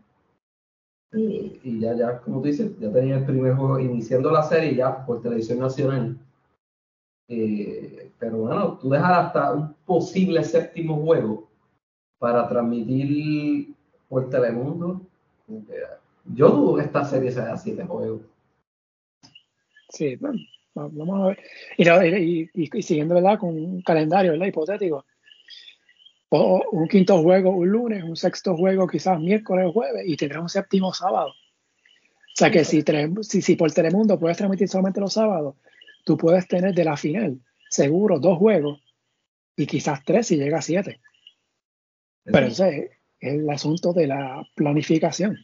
Y, ya, ya, como tú dices, ya tenía el primer juego iniciando la serie ya por televisión nacional. Eh, pero bueno, tú dejar hasta un posible séptimo juego para transmitir por Telemundo. Yo dudo que esta serie sea siete juegos. Sí, bueno, vamos a ver. Y, y, siguiendo, ¿verdad? Con un calendario, ¿verdad? Hipotético. O un quinto juego un lunes, un sexto juego quizás miércoles o jueves y tendrás un séptimo sábado. O sea que si, si, si por Telemundo puedes transmitir solamente los sábados, tú puedes tener de la final, seguro, dos juegos y quizás tres si llega a siete. Pero ese es el asunto de la planificación.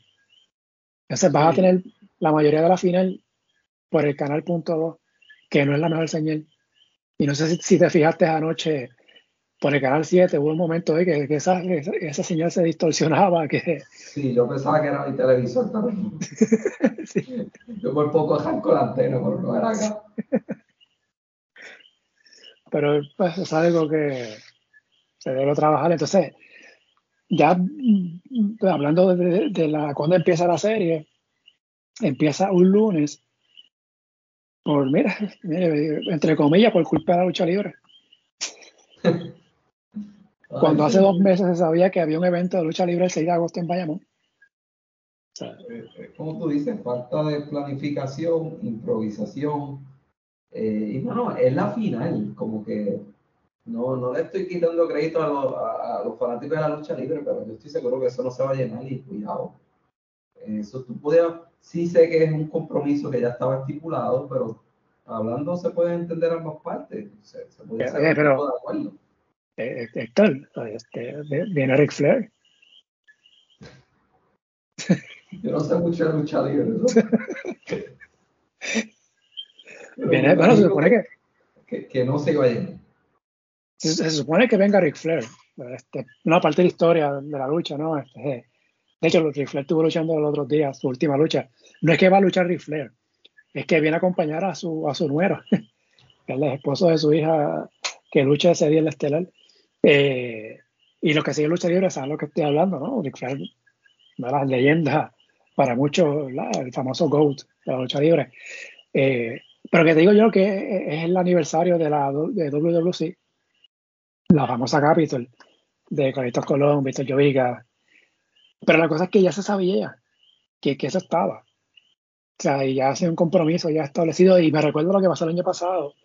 Entonces vas a tener la mayoría de la final por el canal punto 2, que no es la mejor señal. Y no sé si, te fijaste anoche por el canal 7, hubo un momento de que, esa, esa, señal se distorsionaba. Que... Sí, yo pensaba que era mi televisor también. sí. Yo por poco con la antena, pero no era acá. pero pues, es algo que se debe trabajar. Entonces, ya pues, hablando de, la cuando empieza la serie, empieza un lunes por, mira, entre comillas, por culpa de la lucha libre. Cuando hace dos meses se sabía que había un evento de lucha libre el 6 de agosto en Bayamón. Eh, eh, como tú dices, falta de planificación, improvisación. Eh, y bueno, es la final, como que no, no le estoy quitando crédito a los, fanáticos de la lucha libre, pero yo estoy seguro que eso no se va a llenar y cuidado. Eso tú podías, sí sé que es un compromiso que ya estaba estipulado, pero hablando se puede entender ambas partes. Se, puede hacer de acuerdo. Eh, Héctor, este, viene Ric Flair. Yo no sé mucho de lucha libre. ¿no? viene, bueno, se supone que, que, que no se iba a llenar se, supone que venga Ric Flair. Este, una parte de la historia de la lucha, ¿no? Este, de hecho, Ric Flair estuvo luchando los otros días, su última lucha. No es que va a luchar Ric Flair, es que viene a acompañar a su, a su nuero, que es el esposo de su hija que lucha ese día en la estelar. Eh, y los que siguen lucha libre saben lo que estoy hablando, ¿no? Flair, una de las leyendas para muchos, el famoso GOAT de la lucha libre. Eh, pero que te digo yo que es el aniversario de la de WWC la famosa Capitol de Carlitos Colón, Víctor Llovica. Pero la cosa es que ya se sabía que, que eso estaba. O sea, y ya hace un compromiso ya establecido. Y me recuerdo lo que pasó el año pasado,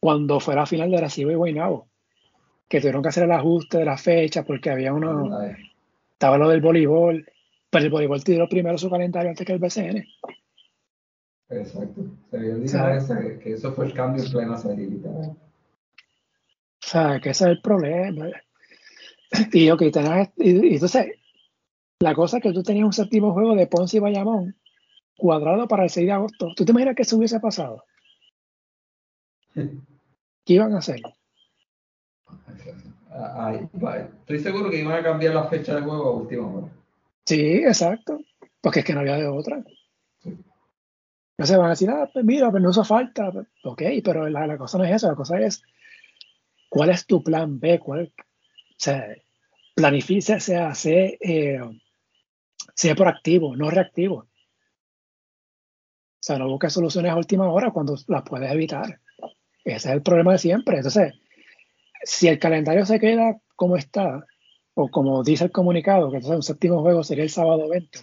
cuando fue la final de Recibo y Guaynabo, que tuvieron que hacer el ajuste de la fecha porque había uno. Estaba lo del voleibol, pero el voleibol tiró primero su calendario antes que el BCN. Exacto. Se había que eso fue el cambio en plena serie, o sea, que ese es el problema. Y, ok, tenés, y, entonces, la cosa es que tú tenías un séptimo juego de Ponce y Bayamón cuadrado para el 6 de agosto. ¿Tú te imaginas que eso hubiese pasado? ¿Qué iban a hacer? Estoy seguro que iban a cambiar la fecha de juego a última hora. Sí, exacto. Porque es que no había de otra. No se van a decir, ah, pues mira, pero no hizo falta. Ok, pero la, la cosa no es eso. La cosa es ¿Cuál es tu plan B? ¿Cuál, o sea, planifica, sea, sé, eh, sea proactivo, no reactivo. O sea, no busques soluciones a última hora cuando las puedes evitar. Ese es el problema de siempre. Entonces, si el calendario se queda como está, o como dice el comunicado, que entonces un séptimo juego sería el sábado 20,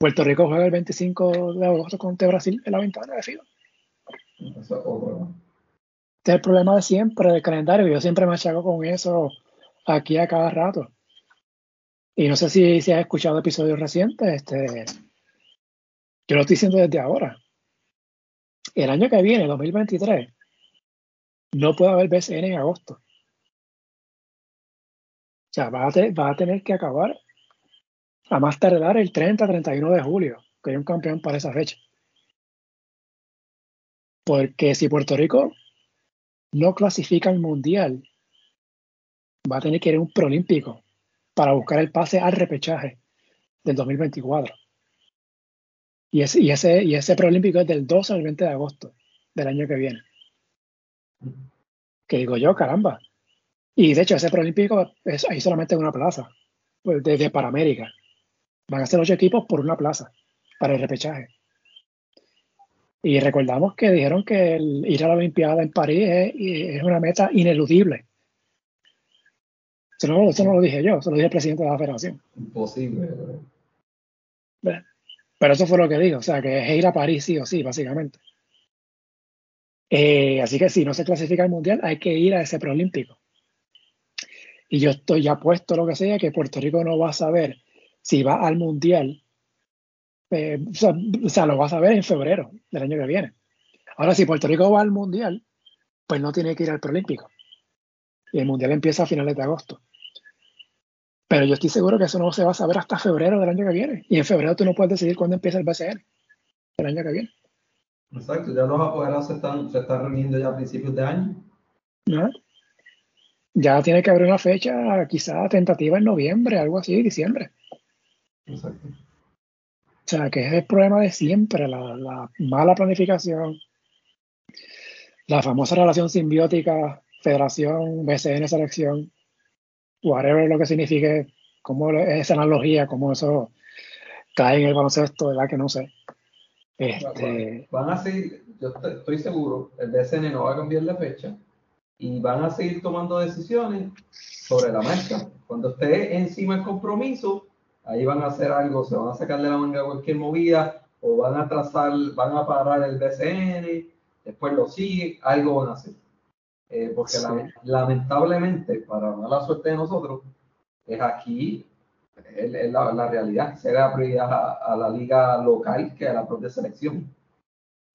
Puerto Rico juega el 25 de agosto contra Brasil en la ventana de FIBA. Este es el problema de siempre del calendario. Yo siempre me achaco con eso aquí a cada rato. Y no sé si, si has escuchado episodios recientes. Este, yo lo estoy diciendo desde ahora. El año que viene, 2023, no puede haber BCN en agosto. O sea, va a, tener, a tener que acabar a más tardar el 30-31 de julio, que hay un campeón para esa fecha. Porque si Puerto Rico no clasifica al mundial, va a tener que ir a un proolímpico para buscar el pase al repechaje del 2024. Y ese, y ese, y ese es del 12 al 20 de agosto del año que viene. Que digo yo, caramba. Y de hecho, ese proolímpico es ahí solamente en una plaza, pues desde Paramérica. Van a ser ocho equipos por una plaza para el repechaje. Y recordamos que dijeron que el ir a la Olimpiada en París es, una meta ineludible. Eso no, no, lo dije yo, eso lo dije el presidente de la federación. Imposible. Pero eso fue lo que dijo, o sea, que es ir a París sí o sí, básicamente. Eh, así que si no se clasifica al mundial, hay que ir a ese preolímpico. Y yo estoy ya puesto lo que sea, que Puerto Rico no va a saber si va al mundial. Eh, o, sea, lo va a saber en febrero del año que viene. Ahora, si Puerto Rico va al mundial, pues no tiene que ir al preolímpico. Y el mundial empieza a finales de agosto. Pero yo estoy seguro que eso no se va a saber hasta febrero del año que viene. Y en febrero tú no puedes decidir cuándo empieza el BCN el año que viene. Exacto, ya los apoderados se están, se están reuniendo ya a principios de año. Ya tiene que haber una fecha, quizá tentativa en noviembre, algo así, diciembre. Exacto. O sea, que es el problema de siempre, la, mala planificación, la famosa relación simbiótica, federación, BCN, selección, whatever lo que signifique, cómo esa analogía, cómo eso cae en el baloncesto, ¿verdad? Que no sé. Este... Van a seguir, yo estoy seguro, el BCN no va a cambiar la fecha y van a seguir tomando decisiones sobre la marcha. Cuando esté encima el compromiso, ahí van a hacer algo, se van a sacar de la manga cualquier movida o van a trazar, van a parar el BCN, después lo sigue, algo van a hacer. Eh, porque lamentablemente, para mala suerte de nosotros, es aquí es, la, realidad, se da prioridad a, la liga local que a la propia selección.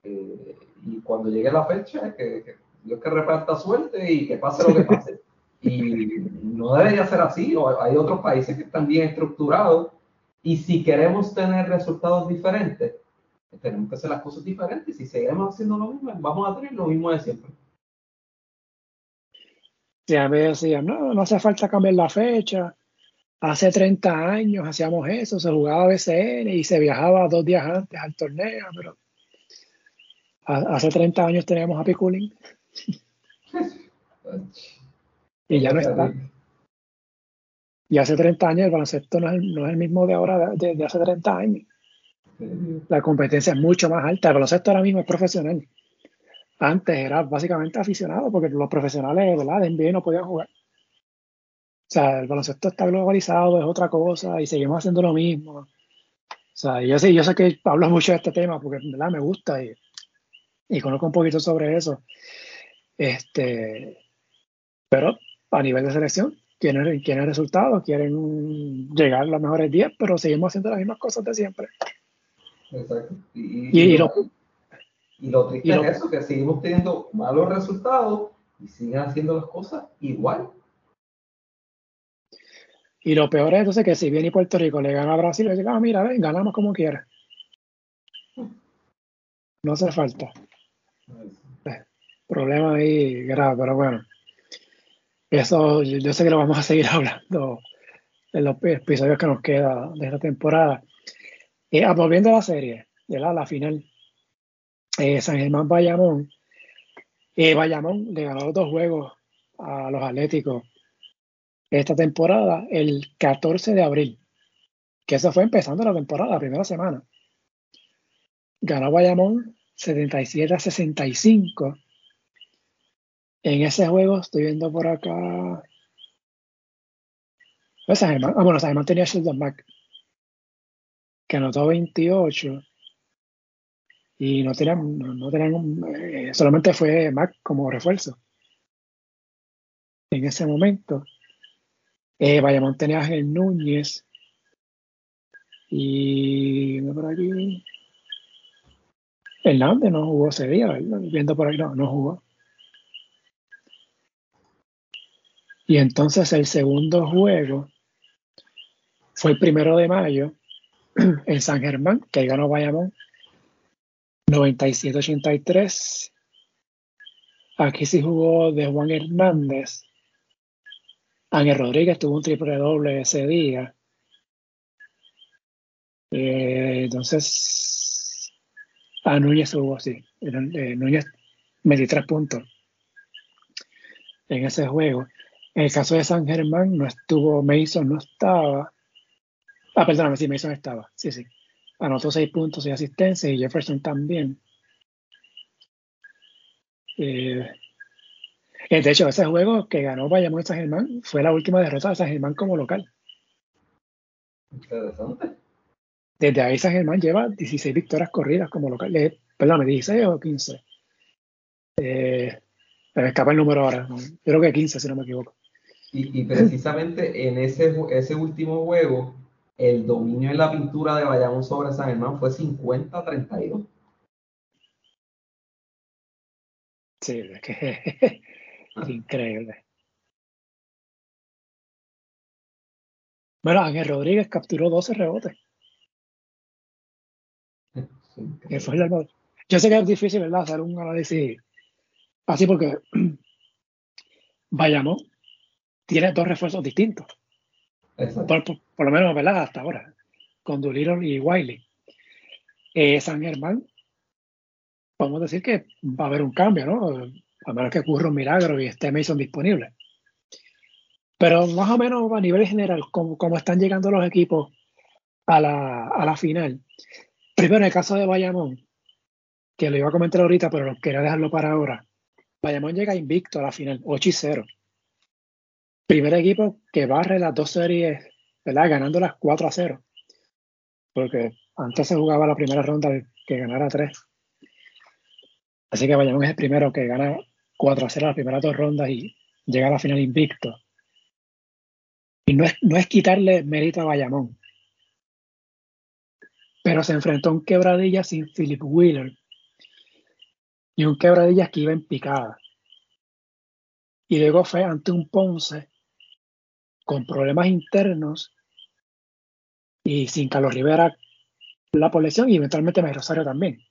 Eh, y cuando llegue la fecha, que, que, Dios que reparta suerte y que pase lo que pase. y no debería ser así, o hay otros países que están bien estructurados, y si queremos tener resultados diferentes, tenemos que hacer las cosas diferentes. Si seguimos haciendo lo mismo, vamos a tener lo mismo de siempre. Sí, a decían, no, no hace falta cambiar la fecha, Hace 30 años hacíamos eso, se jugaba BCN y se viajaba dos días antes al torneo, pero hace 30 años teníamos Happy Cooling y ya no está. Y hace 30 años el baloncesto no es, el mismo de ahora, de, hace 30 años. La competencia es mucho más alta. El baloncesto ahora mismo es profesional. Antes era básicamente aficionado porque los profesionales ¿verdad? de NBA no podían jugar. O sea, el baloncesto está globalizado, es otra cosa y seguimos haciendo lo mismo. O sea, yo sé, yo sé que hablo mucho de este tema porque ¿verdad? me gusta y, y conozco un poquito sobre eso. Este, pero a nivel de selección, quieren, quieren resultados, quieren llegar a los mejores 10, pero seguimos haciendo las mismas cosas de siempre. Exacto. Y, lo, triste es eso, que seguimos teniendo malos resultados y siguen haciendo las cosas igual. Y lo peor es entonces que si viene Puerto Rico le gana a Brasil, le dice, ah, mira, ven, ganamos como quiera. No hace falta. Problema ahí grave, pero bueno. Eso yo, sé que lo vamos a seguir hablando en los episodios que nos queda de esta temporada. Eh, volviendo a la serie, de la, final, eh, San Germán Bayamón. Eh, Bayamón le ganó dos juegos a los Atléticos esta temporada el 14 de abril, que eso fue empezando la temporada, la primera semana. Ganó Bayamón 77 a 65. En ese juego estoy viendo por acá. Pues ah, bueno, San tenía Sheldon Mac, que anotó 28 y no tenían, no, tenían eh, solamente fue Mac como refuerzo en ese momento. Eh, Bayamón tenía Ángel Núñez. Y por aquí. Hernández no jugó ese día, viendo por ahí, no, no jugó. Y entonces el segundo juego, fue el primero de mayo en San Germán, que ganó Bayamón 97-83. Aquí sí jugó de Juan Hernández. Ángel Rodríguez tuvo un triple doble ese día. Eh, entonces, a Núñez jugó así. Eh, Núñez 23 puntos en ese juego. En el caso de San Germán no estuvo, Mason no estaba. Ah, perdóname, sí, Mason estaba. Sí, sí. Anotó seis puntos y asistencia y Jefferson también. Eh, de hecho, ese juego que ganó Bayamón San Germán fue la última derrota de San Germán como local. Interesante. Desde ahí San Germán lleva 16 victorias corridas como local. Eh, perdón, 16 o 15. Eh, me escapa el número ahora. Creo que 15, si no me equivoco. Y, precisamente en ese, ese último juego, el dominio en la pintura de Bayamón sobre San Germán fue 50-32. Sí, es que increíble. Bueno, Ángel Rodríguez capturó 12 rebotes. Yo sé que es difícil, ¿verdad? Hacer un análisis así porque Bayamón tiene dos refuerzos distintos. Por, lo menos, ¿verdad? Hasta ahora, con Doolittle y Wiley. Eh, San Germán, podemos decir que va a haber un cambio, ¿no? A menos que ocurra un milagro y esté Mason disponible. Pero más o menos a nivel general, como, están llegando los equipos a la, a la final. Primero, en el caso de Bayamón, que lo iba a comentar ahorita, pero quería dejarlo para ahora. Bayamón llega invicto a la final, 8 y 0 primer equipo que barre las dos series, ¿verdad? Ganando las 4 a 0. Porque antes se jugaba la primera ronda que ganara 3. Así que Bayamón es el primero que gana 4 a 0 las primeras dos rondas y llega a la final invicto. Y no es, no es quitarle mérito a Bayamón. Pero se enfrentó a un quebradilla sin Philip Wheeler. Y un quebradilla que iba en picada. Y luego fue ante un Ponce con problemas internos y sin Carlos Rivera la población y eventualmente Rosario también.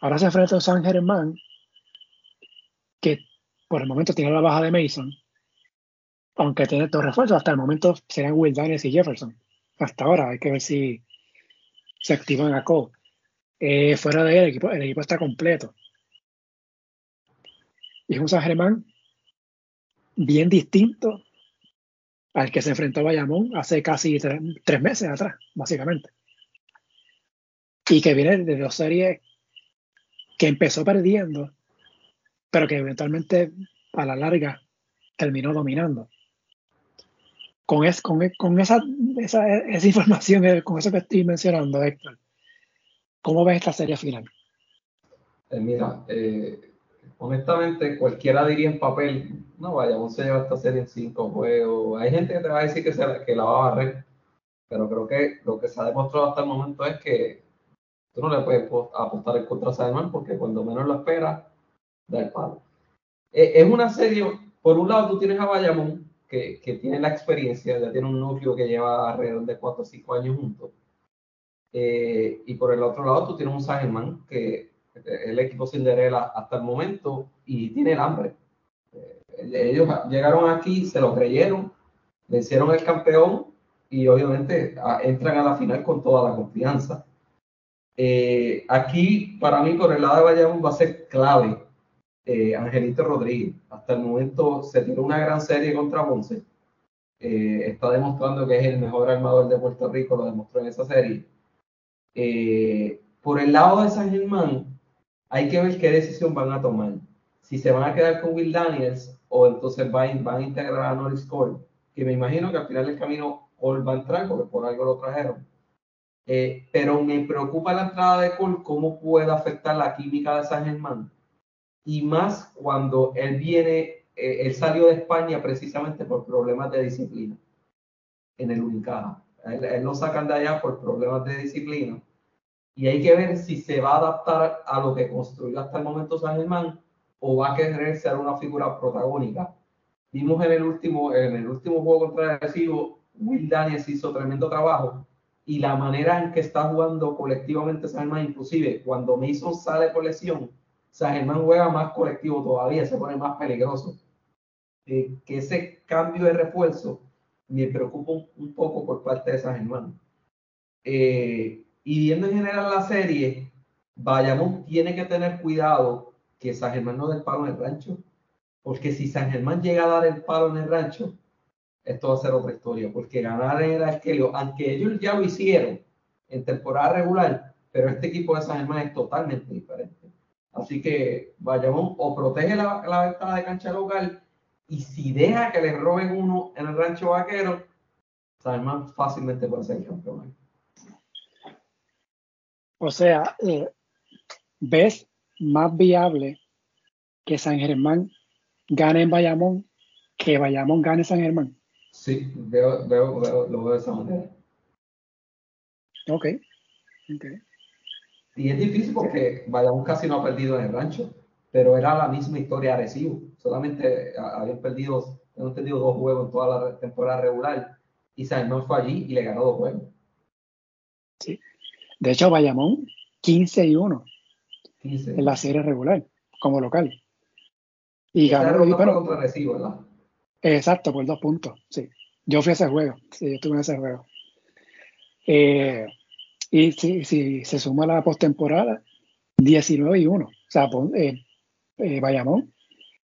Ahora se enfrenta a San Germán, que por el momento tiene la baja de Mason, aunque tiene dos refuerzos, hasta el momento serían Will Daniels y Jefferson. Hasta ahora hay que ver si se activan a Cole. Eh, fuera de él, el equipo, el equipo está completo. Y es un San Germán bien distinto al que se enfrentó Bayamón hace casi tres, meses atrás, básicamente. Y que viene de dos series que empezó perdiendo, pero que eventualmente a la larga terminó dominando. Con, es, con, con esa, esa, esa, información, eh, con eso que estoy mencionando, Héctor, ¿cómo ves esta serie final? Eh, mira, eh, honestamente, cualquiera diría en papel, no vaya, vamos a llevar esta serie en cinco juegos. Hay gente que te va a decir que, que la va a barrer, pero creo que lo que se ha demostrado hasta el momento es que tú no le puedes apostar el contra Salman porque cuando menos lo esperas, da el palo. Eh, es una serie, por un lado tú tienes a Bayamón, que, que, tiene la experiencia, ya tiene un núcleo que lleva alrededor de 4 o 5 años juntos. Eh, y por el otro lado tú tienes un Sagerman que el equipo Cinderella hasta el momento y tiene el hambre. Eh, ellos llegaron aquí, se lo creyeron, vencieron el campeón y obviamente entran a la final con toda la confianza. Eh, aquí, para mí, con el lado de Bayamón va a ser clave eh, Angelito Rodríguez. Hasta el momento se tiró una gran serie contra Ponce. está demostrando que es el mejor armador de Puerto Rico, lo demostró en esa serie. por el lado de San Germán, hay que ver qué decisión van a tomar. Si se van a quedar con Will Daniels o entonces van, van a integrar a Norris Cole, que me imagino que al final del camino Cole va a entrar porque por algo lo trajeron. Eh, pero me preocupa la entrada de Cole, cómo puede afectar la química de San Germán. Y más cuando él viene, eh, él salió de España precisamente por problemas de disciplina en el Unicaja. Él, él lo sacan de allá por problemas de disciplina y hay que ver si se va a adaptar a lo que construyó hasta el momento San Germán o va a querer ser una figura protagónica. Vimos en el último, en el último juego contra el Recibo Will Daniels hizo tremendo trabajo y la manera en que está jugando colectivamente San Germán, inclusive cuando Mason sale por lesión, San Germán juega más colectivo todavía, se pone más peligroso. Eh, que ese cambio de refuerzo me preocupa un, poco por parte de San Germán. Eh, y viendo en general la serie, Bayamón tiene que tener cuidado que San Germán no dé el palo en el rancho, porque si San Germán llega a dar el palo en el rancho, esto va a ser otra historia, porque ganar en el Arquelio, aunque ellos ya lo hicieron en temporada regular, pero este equipo de San Germán es totalmente diferente. Así que Bayamón o protege la, la de cancha local y si deja que le roben uno en el rancho vaquero, San Germán fácilmente puede ser campeón. O sea, eh, ¿ves más viable que San Germán gane en Bayamón que Bayamón gane San Germán? Sí, veo, veo, veo, lo veo de esa manera. Ok. Y es difícil porque Bayamón casi no ha perdido en el rancho, pero era la misma historia de Recibo. Solamente habían perdido, hemos perdido dos juegos en toda la temporada regular y San Germán fue allí y le ganó dos juegos. Sí. De hecho, Bayamón 15 y 1 en la serie regular como local. Y ganó. Y, contra Recibo, ¿verdad? Exacto, por dos puntos, sí. Yo fui a ese juego, sí, yo estuve en ese juego. Eh, y si, si, se suma la postemporada, 19 y 1. O sea, eh, eh, Bayamón,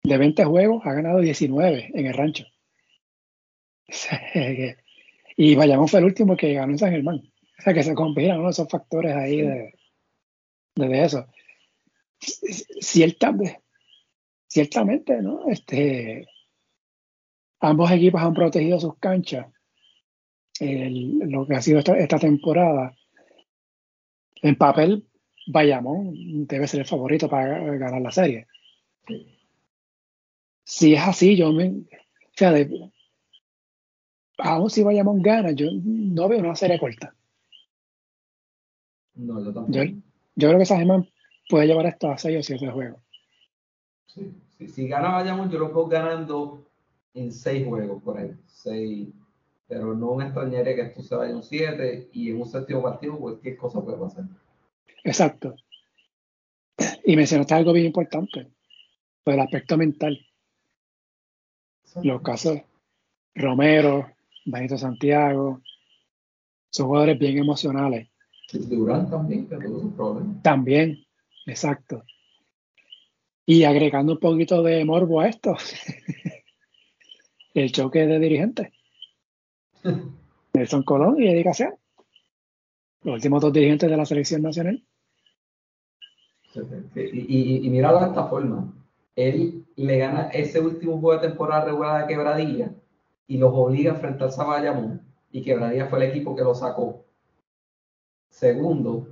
de 20 juegos, ha ganado 19 en el rancho. y Bayamón fue el último que ganó en San Germán. O sea, que se combinan esos factores ahí de, de, eso. Ciertamente, ciertamente, ¿no? Este, ambos equipos han protegido sus canchas. lo que ha sido esta, temporada. En papel, Bayamón debe ser el favorito para ganar la serie. Si es así, yo me. O sea, aún si Bayamón gana, yo no veo una serie corta. No, yo tampoco. Yo, creo que San puede llevar esto a 6 o 7 juegos. Sí, Si gana Bayamón, yo lo veo ganando en seis juegos por ahí. Seis. Pero no me extrañaría que esto se vaya un 7 y en un séptimo partido cualquier cosa puede pasar. Exacto. Y mencionaste algo bien importante, el aspecto mental. Los casos Romero, Benito Santiago, son jugadores bien emocionales. Durán también, que tuvo sus problemas. También, exacto. Y agregando un poquito de morbo a esto, el choque de dirigentes. Nelson Colón y Eddie Los últimos dos dirigentes de la selección nacional. Y, y, de esta forma. Él le gana ese último juego de temporada regular de Quebradilla y los obliga a enfrentarse a Bayamón. Y Quebradilla fue el equipo que lo sacó. Segundo,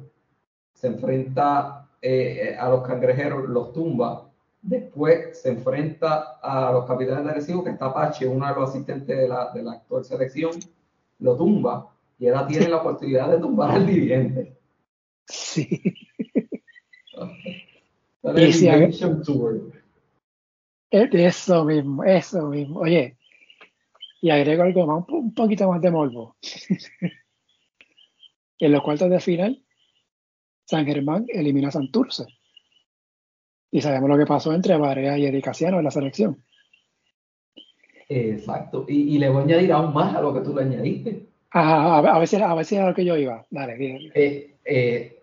se enfrenta eh, a los cangrejeros, los tumba Después se enfrenta a los capitanes de Recibo, que está Apache, uno de los asistentes de la, de la actual selección, lo tumba y ahora tiene la oportunidad de tumbar al dirigente. Sí. Eso mismo, eso mismo. Oye, y agrego algo más, un poquito más de morbo. en los cuartos de final, San Germán elimina a Santurce. Y sabemos lo que pasó entre Varea y Edicaciano en la selección. Exacto. Y, le voy a añadir aún más a lo que tú le añadiste. a, a, ver si, a ver si era lo que yo iba. Dale, bien. Eh, eh,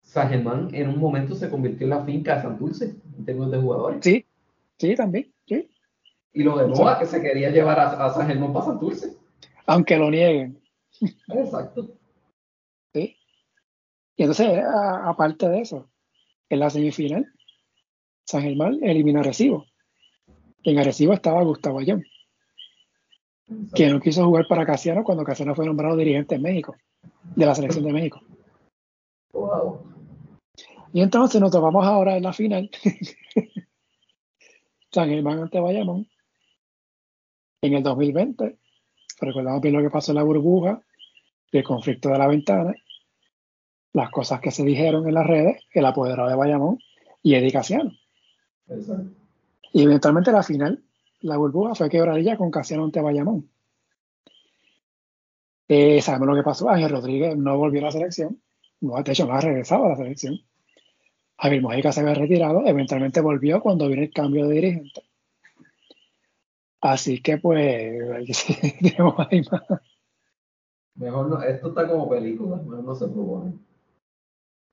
San Germán en un momento se convirtió en la finca de Santurce en términos de jugadores. Sí, sí, también. Sí. Y lo de Moa que se quería llevar a, a San Germán para Santurce. Aunque lo nieguen. Exacto. Sí. Y entonces, aparte de eso, en la semifinal, San Germán elimina a Recibo. En Arecibo estaba Gustavo Ayón, que no quiso jugar para Casiano cuando Casiano fue nombrado dirigente en México, de la selección de México. Y entonces nos tomamos ahora en la final. San Germán ante Bayamón. En el 2020, recordamos bien lo que pasó en la burbuja, el conflicto de la ventana, las cosas que se dijeron en las redes, el apoderado de Bayamón y Eddie Casiano. Y eventualmente la final, la burbuja fue quebradilla con Casiano ante Bayamón. Eh, sabemos lo que pasó. Ángel Rodríguez no volvió a la selección. No, de hecho, no ha regresado a la selección. Javier Mojica se había retirado. Eventualmente volvió cuando vino el cambio de dirigente. Así que, pues, ahí más. Mejor no, esto está como película, mejor no se propone.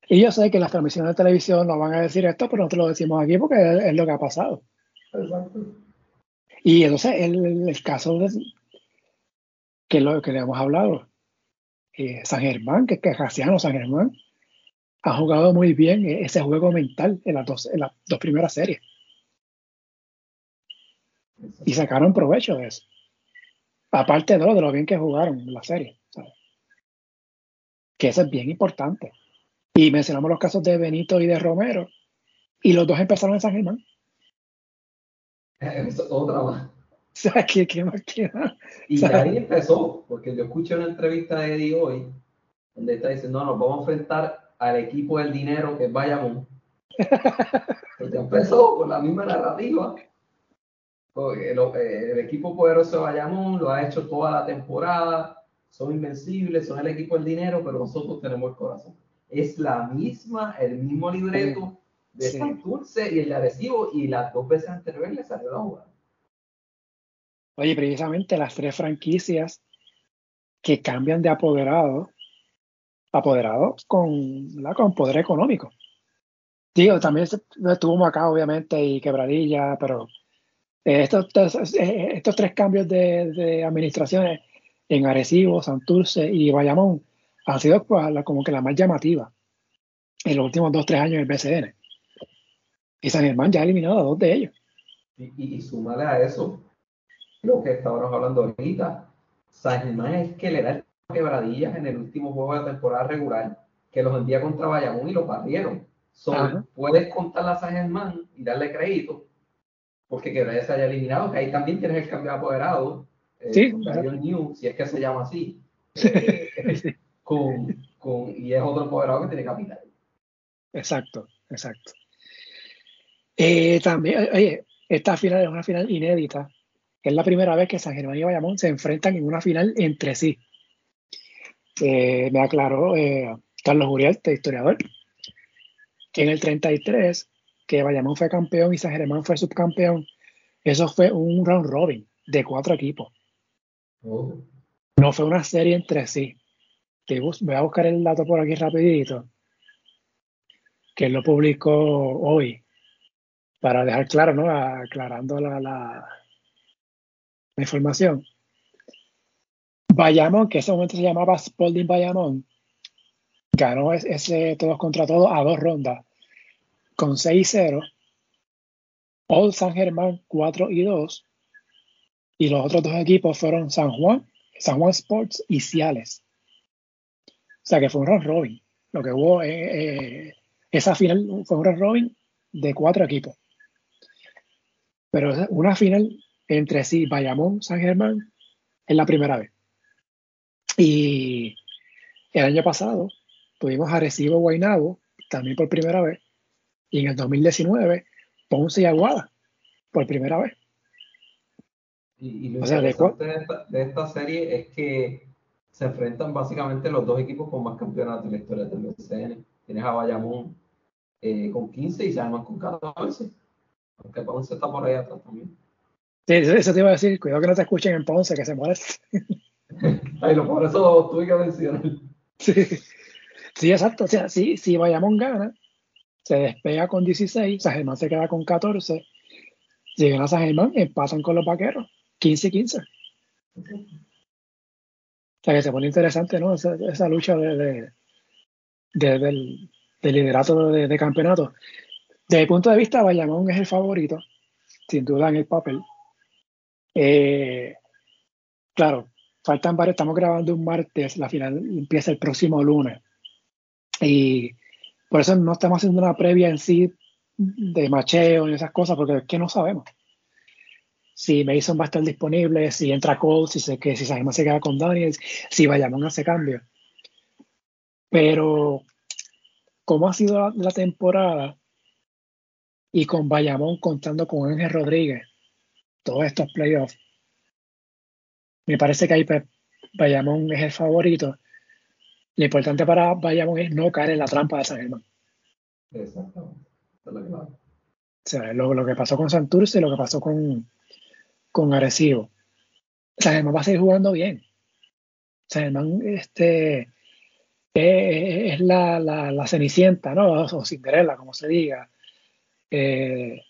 Y yo sé que las transmisiones de televisión no van a decir esto, pero nosotros lo decimos aquí porque es, lo que ha pasado. Exacto. Y entonces el, el caso de, que lo que le hemos hablado, eh, San Germán, que, que es San Germán, ha jugado muy bien ese juego mental en las dos, en las dos primeras series. Y sacaron provecho de eso. Aparte de lo, de lo bien que jugaron en la serie. Que eso es bien importante. Y mencionamos los casos de Benito y de Romero. Y los dos empezaron en San Germán. otra más. O sea, ¿qué, qué más queda? Y ahí empezó, porque yo escuché una entrevista de Eddie hoy, donde está diciendo, no, nos vamos a enfrentar al equipo del dinero que es Bayamón. pues ya empezó con la misma narrativa. El, eh, el, equipo poderoso de Bayamón lo ha hecho toda la temporada, son invencibles, son el equipo del dinero, pero nosotros tenemos el corazón. Es la misma, el mismo libreto de San Dulce y el adhesivo, y las dos veces anteriores le salió la jugada. Oye, precisamente las tres franquicias que cambian de apoderado, apoderado con, con poder económico. Digo, también estuvo acá, obviamente, y Quebradilla, pero eh, estos, eh, estos, tres cambios de, de administraciones en Arecibo, Santurce y Bayamón han sido pues, como que la más llamativa en los últimos dos, tres años del BCN. Y San Germán ya ha eliminado a dos de ellos. Y, y, súmale a eso lo que estábamos hablando ahorita. San Germán es que le da quebradillas en el último juego de la temporada regular, que los envía contra Bayamón y los barrieron. puedes contar a San Germán y darle crédito, porque que se haya eliminado, que ahí también tienes el cambio de apoderado, eh, sí, New, si es que se llama así, eh, con, con, y es otro apoderado que tiene capital. Exacto, exacto. Eh, también, oye, esta final es una final inédita es la primera vez que San Germán y Bayamón se enfrentan en una final entre sí. Eh, me aclaró eh, Carlos Uriarte, historiador, que en el 33, que Bayamón fue campeón y San Germán fue subcampeón, eso fue un round robin de cuatro equipos. Oh. No fue una serie entre sí. Voy a buscar el dato por aquí rapidito, que lo publicó hoy, para dejar claro, ¿no? Aclarando la, la información. Bayamón, que en ese momento se llamaba Spalding Bayamón, ganó ese todos contra todos a dos rondas con 6-0. Old San Germán 4 y 2. Y los otros dos equipos fueron San Juan, San Juan Sports y Ciales. O sea que fue un round robin. Lo que hubo, eh, eh, esa final fue un round robin de cuatro equipos. Pero una final entre sí Bayamón, San Germán, es la primera vez. Y el año pasado tuvimos Arecibo Guaynabo, también por primera vez. Y en el 2019, Ponce y Aguada, por primera vez. Y, lo interesante de, esta, serie es que se enfrentan básicamente los dos equipos con más campeonatos en la historia del BCN. Tienes a Bayamón eh, con 15 y San Germán con 14. Aunque Ponce está por ahí atrás también. Sí, eso te iba a decir, cuidado que no te escuchen en Ponce, que se moleste. Ay, lo por eso tuve que mencionar. Sí. sí, exacto. O sea, si, si Bayamón gana, se despega con 16, San Germán se queda con 14. Si gana San Germán, empatan con los vaqueros, 15 y 15. O sea que se pone interesante, ¿no? Esa, lucha de, de, del, liderato de, campeonato. Desde el punto de vista, Bayamón es el favorito, sin duda en el papel. Eh, claro, faltan varios, estamos grabando un martes, la final empieza el próximo lunes. Y por eso no estamos haciendo una previa en sí de macheo y esas cosas, porque es que no sabemos. Si Mason va a estar disponible, si entra Cole, si se, que, si se queda con Daniels, si Bayamón hace cambio. Pero, ¿cómo ha sido la temporada? Y con Bayamón contando con Ángel Rodríguez, todos estos playoffs, me parece que hay Bayamón es el favorito. Lo importante para Bayamón es no caer en la trampa de San Germán. Exactamente. O sea, lo, que pasó con Santurce lo que pasó con, con Arecibo. San Germán va a seguir jugando bien. San Germán este, es, la, la, cenicienta, ¿no? O Cinderella, como se diga. Eh,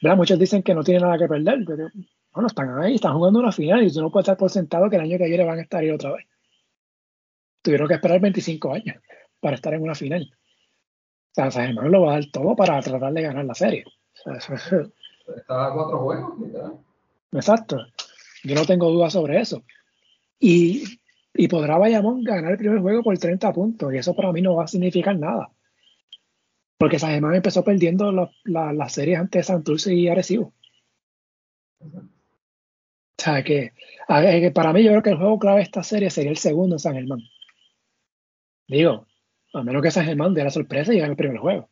Muchos dicen que no tienen nada que perder, pero bueno, están ahí, están jugando una final y tú no puedes estar por sentado que el año que viene van a estar ahí otra vez. Tuvieron que esperar 25 años para estar en una final. O sea, San Germán lo va a dar todo para tratar de ganar la serie. Está a cuatro juegos, literal. Exacto. Yo no tengo dudas sobre eso. Y, y podrá Bayamón ganar el primer juego por 30 puntos. Y eso para mí no va a significar nada. Porque San Germán empezó perdiendo las series ante Santurce y Arecibo. O sea, que, para mí yo creo que el juego clave de esta serie sería el segundo en San Germán. Digo, a menos que San Germán dé la sorpresa y gane el primer juego.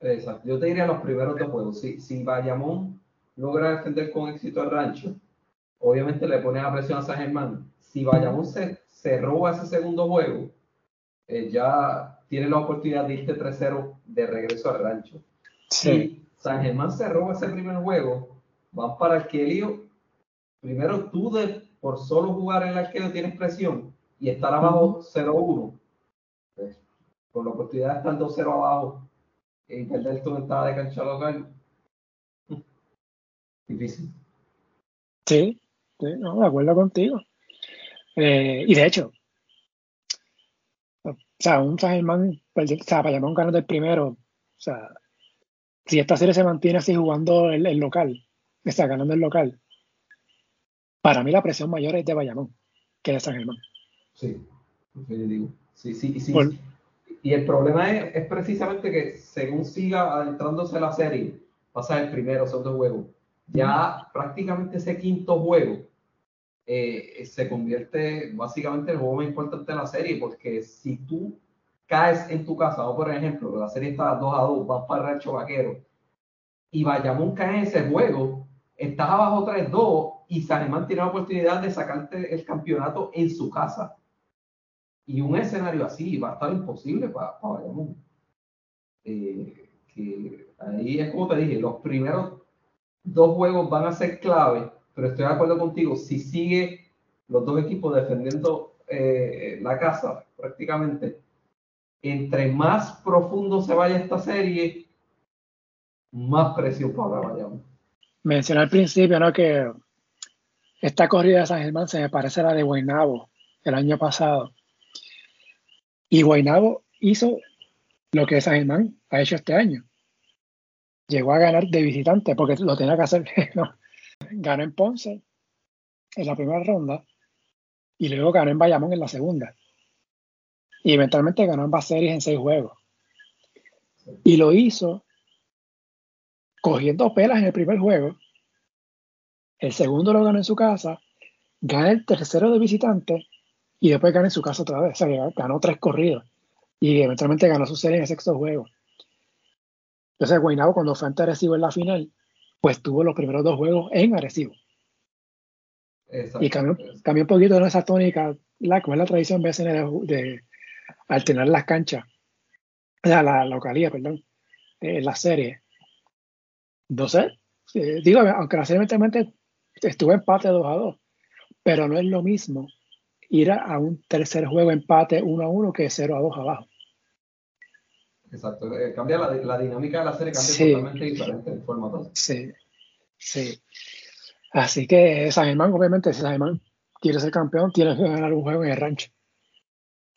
Exacto. Yo te diría los primeros dos juegos. Si, si Bayamón logra defender con éxito al rancho, obviamente le pone la presión a San Germán. Si Bayamón se, se roba ese segundo juego, eh, ya tiene la oportunidad de irte 3-0 de regreso al rancho. Si San Germán se roba ese primer juego, van para el Quelio. Primero tú de, por solo jugar en el arquero tienes presión y estar abajo 0-1. Pues, con la oportunidad de estar 2-0 abajo y perder tu ventaja de cancha local. Difícil. Sí, sí no, de acuerdo contigo. Eh, y de hecho, o sea, un San Germán, pues, o sea, Bayamón ganando el primero, o sea, si esta serie se mantiene así jugando el, local, o sea, ganando el local, para mí la presión mayor es de Bayamón que de San Germán. Sí, digo. Sí, sí, sí. y el problema es, es, precisamente que según siga adentrándose la serie, pasa el primero, segundo juego, ya prácticamente ese quinto juego eh, se convierte básicamente en el juego más importante de la serie, porque si tú caes en tu casa, o por ejemplo, la serie está 2 a 2, vas para el rancho vaquero, y Bayamón cae en ese juego, estás abajo 3-2 y San tiene la oportunidad de sacarte el campeonato en su casa. Y un escenario así va a estar imposible para, para Bayamón. Eh, que ahí es como te dije, los primeros dos juegos van a ser clave pero estoy de acuerdo contigo, si sigue los dos equipos defendiendo eh, la casa prácticamente, entre más profundo se vaya esta serie, más presión para Bayamón. Mencioné al principio ¿no? que esta corrida de San Germán se me parece a la de Guaynabo el año pasado. Y Guaynabo hizo lo que San Germán ha hecho este año. Llegó a ganar de visitante porque lo tenía que hacer. ganó en Ponce en la primera ronda y luego ganó en Bayamón en la segunda. Y eventualmente ganó ambas series en seis juegos. Y lo hizo cogiendo pelas en el primer juego. El segundo lo ganó en su casa, gana el tercero de visitante y después gana en su casa otra vez. O sea, ganó tres corridos y eventualmente ganó su serie en el sexto juego. Entonces, Guaynabo, cuando fue ante Arecibo en la final, pues tuvo los primeros dos juegos en Arecibo. y cambió, cambió, un poquito de esa tónica, la, como es la tradición BSN de, alternar las canchas, la, la localía, perdón, en la serie. No sé, digo, aunque la serie estuvo empate 2 a 2, pero no es lo mismo ir a, un tercer juego empate 1 a 1 que 0 a 2 abajo. Exacto, eh, cambia la, la, dinámica de la serie, cambia totalmente diferente en formato. Sí, sí. Así que San Germán, obviamente, si San Germán quiere ser campeón, tiene que ganar un juego en el rancho.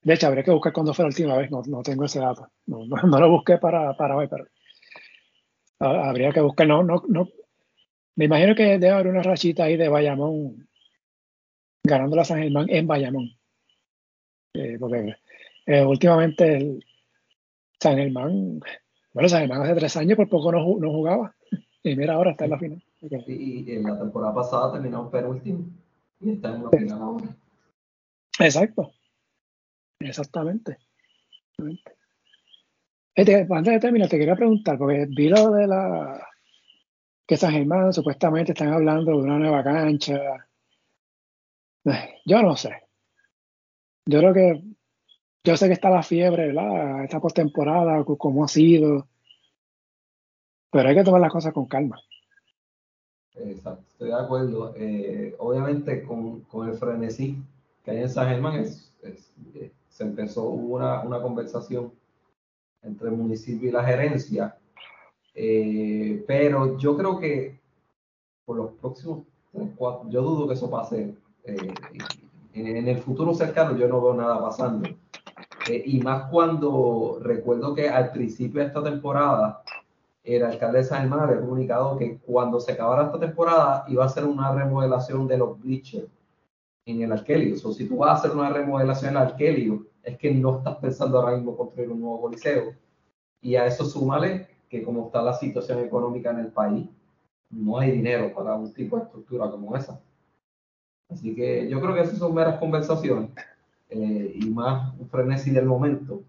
De hecho, habría que buscar cuándo fue la última vez, no, no tengo ese dato. No, no, lo busqué para, para hoy, pero habría que buscar. No, no, no. Me imagino que debe haber una rachita ahí de Bayamón ganando la San Germán en Bayamón. Eh, porque eh, últimamente el, San Germán, bueno, San Germán hace tres años por poco no, no jugaba. Y mira, ahora está en la final. Y, en la temporada pasada terminó penúltimo. Y está en la final ahora. Exacto. Exactamente. Este, antes de terminar, te quería preguntar, porque vi lo de la que San Germán supuestamente están hablando de una nueva cancha. Yo no sé. Yo creo que, yo sé que está la fiebre, ¿verdad? Esta postemporada, como ha sido, pero hay que tomar las cosas con calma. Exacto, estoy de acuerdo. Eh, obviamente con, con, el frenesí que hay en San Germán, es, eh, se empezó, una, una, conversación entre el municipio y la gerencia, eh, pero yo creo que por los próximos tres, cuatro, yo dudo que eso pase. en, el futuro cercano yo no veo nada pasando. Y más cuando recuerdo que al principio de esta temporada el alcalde de San Germán había comunicado que cuando se acabara esta temporada iba a hacer una remodelación de los bleachers en el Arkelio. O si tú vas a hacer una remodelación en el Arkelio, es que no estás pensando ahora mismo construir un nuevo coliseo. Y a eso súmale que como está la situación económica en el país, no hay dinero para un tipo de estructura como esa. Así que yo creo que esas son meras conversaciones eh, y más un frenesí del momento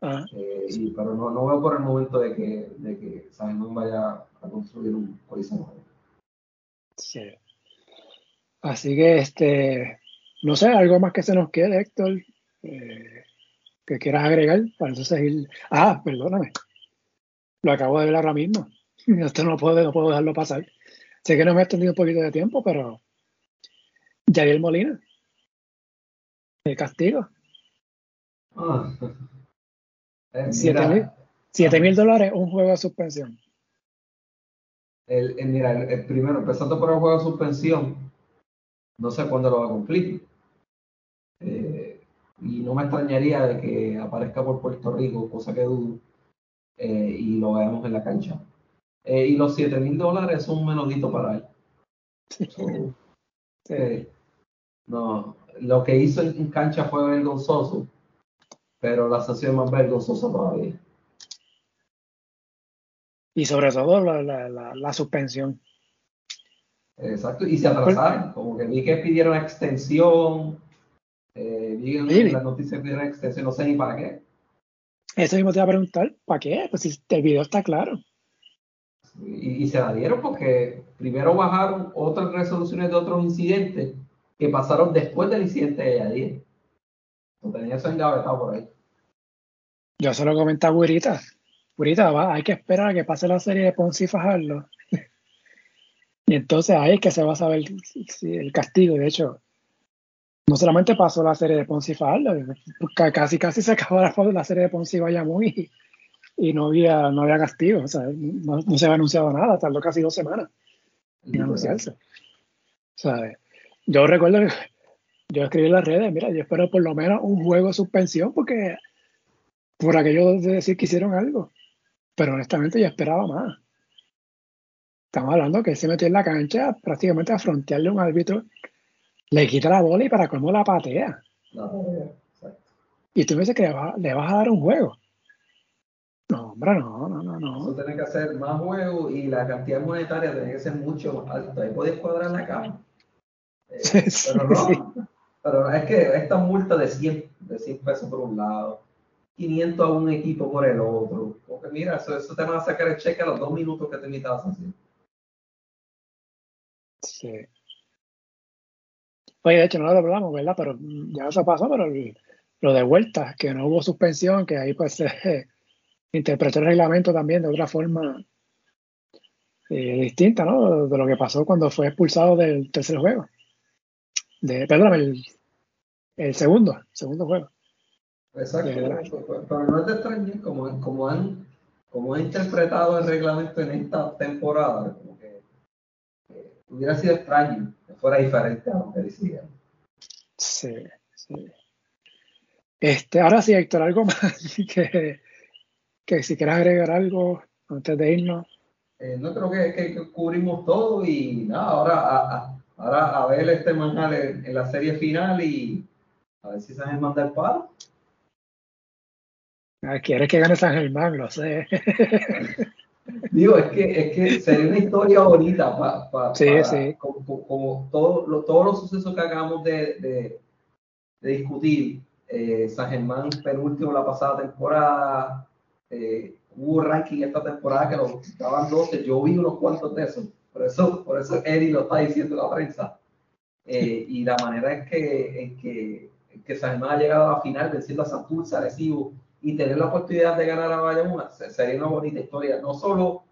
Ah. Eh, pero no, no, veo por el momento de que, de que vaya a construir un coliseo Sí. Así que, este, no sé, algo más que se nos quede, Héctor, eh, que quieras agregar para eso seguir. Ah, perdóname. Lo acabo de ver ahora mismo. Esto no puedo, no puedo dejarlo pasar. Sé que no me he extendido un poquito de tiempo, pero Yadiel Molina. El castigo. Ah. 7 eh, mil dólares, un juego de suspensión. El, mira, el, primero, empezando por el juego de suspensión, no sé cuándo lo va a cumplir. Eh, y no me extrañaría de que aparezca por Puerto Rico, cosa que dudo, eh, y lo veamos en la cancha. y los 7 mil dólares son un menudito para él. no, lo que hizo en cancha fue vergonzoso pero la sanción más vergonzosa todavía. Y sobre todo la, la, suspensión. Exacto, y se atrasaron, como que vi que pidieron extensión, eh, vi en las noticias pidieron extensión, no sé ni para qué. Eso mismo te iba a preguntar, ¿para qué? Pues si el video está claro. Y, y, se la dieron porque primero bajaron otras resoluciones de otros incidentes que pasaron después del incidente de ayer. Lo tenía eso engavetado por ahí. Yo se lo comenté a. Burita, va, hay que esperar a que pase la serie de Ponce y Fajardo. y entonces ahí es que se va a saber si, el castigo. De hecho, no solamente pasó la serie de Ponce y Fajardo, casi casi se acabó la, serie de Ponce y Bayamón y, y no había, no había castigo. O sea, no, se había anunciado nada, tardó casi dos semanas en anunciarse. O sea, yo recuerdo que yo escribí en las redes, mira, yo espero por lo menos un juego de suspensión porque por aquello de decir que hicieron algo. Pero honestamente yo esperaba más. Estamos hablando que se metió en la cancha prácticamente a frontearle a un árbitro, le quita la bola y para cómo la patea. y tú me dices que le, vas a dar un juego. No, hombre, no, no, no, no. Eso tiene que hacer más juego y la cantidad monetaria tiene que ser mucho más alta. Ahí puedes cuadrar la cama. Eh, pero no, pero es que esta multa de 100, de 100 pesos por un lado, 500 a un equipo por el otro. Porque mira, eso, eso te van a sacar el cheque a los dos minutos que te invitabas así. Sí. Oye, de hecho no lo hablamos, ¿verdad? Pero ya eso pasó, pero lo de vuelta, que no hubo suspensión, que ahí pues se interpretó el reglamento también de otra forma eh, distinta, ¿no? De lo que pasó cuando fue expulsado del tercer juego de, perdón, el, el segundo, segundo juego. Exacto, pero no es de extraño, como, como, han, como interpretado el reglamento en esta temporada, como que hubiera sido extraño que fuera diferente a lo que decían. Sí, sí. Este, ahora sí, Héctor, algo más que, que si quieres agregar algo antes de irnos. Eh, no creo que, que, cubrimos todo y nada, ahora a, a ver este manjar en, la serie final y a ver si San Germán da el paro. Ah, quieres que gane San Germán, lo sé. Digo, es que, es que sería una historia bonita para sí, sí. como, todos los sucesos que acabamos de, discutir. Eh, San Germán penúltimo la pasada temporada, eh, hubo ranking esta temporada que lo estaban 12, yo vi unos cuantos de esos. Por eso, por eso Eddie lo está diciendo la prensa. Eh, y la manera en que, en que, San Germán ha llegado a la final venciendo a Santurce, a Recibo y tener la oportunidad de ganar a Bayamón sería una bonita historia, no solo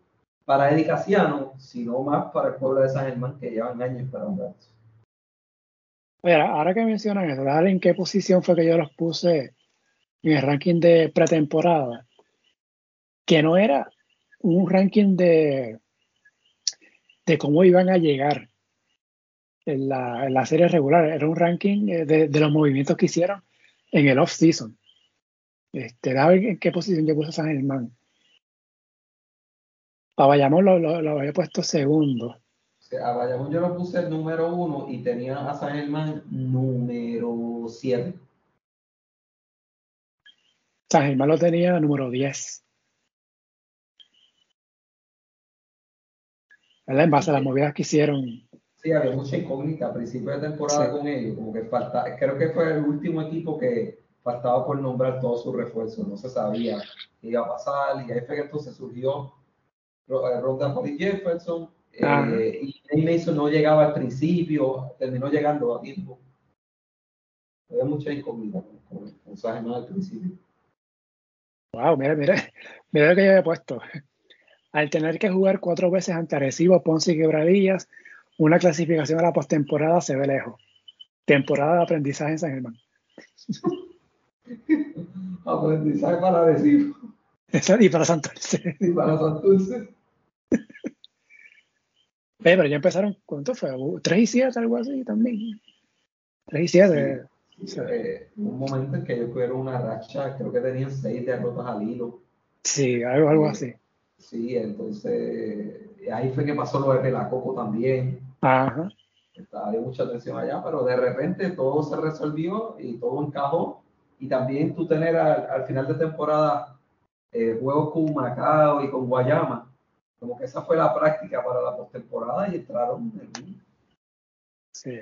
para Eddie Casiano, sino más para el pueblo de San Germán que llevan años esperando eso. Mira, ahora que mencionan eso, en qué posición fue que yo los puse en el ranking de pretemporada, que no era un ranking de, de cómo iban a llegar en la, serie regular, era un ranking eh, de, los movimientos que hicieron en el off-season. Este, en qué posición yo puse a San Germán. A Bayamón lo, lo, había puesto segundo. a Bayamón yo lo puse el número uno y tenía a San Germán número siete. San Germán lo tenía número 10. En base a las movidas que hicieron. Sí, había mucha incógnita a principio de temporada con ellos. Como que falta, creo que fue el último equipo que faltaba por nombrar todos sus refuerzos. No se sabía qué iba a pasar. Y ahí fue que entonces surgió eh, Ronda Polly Jefferson. Eh, y Mason no llegaba al principio, terminó llegando a tiempo. Había mucha incógnita con, con, con al principio. Wow, mira, mira, mira lo que yo había puesto. Al tener que jugar cuatro veces ante Arecibo, Ponce y Quebradillas, una clasificación a la postemporada se ve lejos. Temporada de aprendizaje en San Germán. aprendizaje para Arecibo. y para Santurce. Y para Santurce. pero ya empezaron, ¿cuánto fue? ¿Tres y siete, algo así también? Tres y siete. Eh, un momento en que ellos tuvieron una racha, creo que tenían seis derrotas al hilo. Sí, algo, algo así. Sí, entonces ahí fue que pasó lo de Pelacoco también. Ajá. Había mucha tensión allá, pero de repente todo se resolvió y todo encajó. Y también tú tener al, final de temporada eh, juegos con Macao y con Guayama, como que esa fue la práctica para la postemporada y entraron en Sí.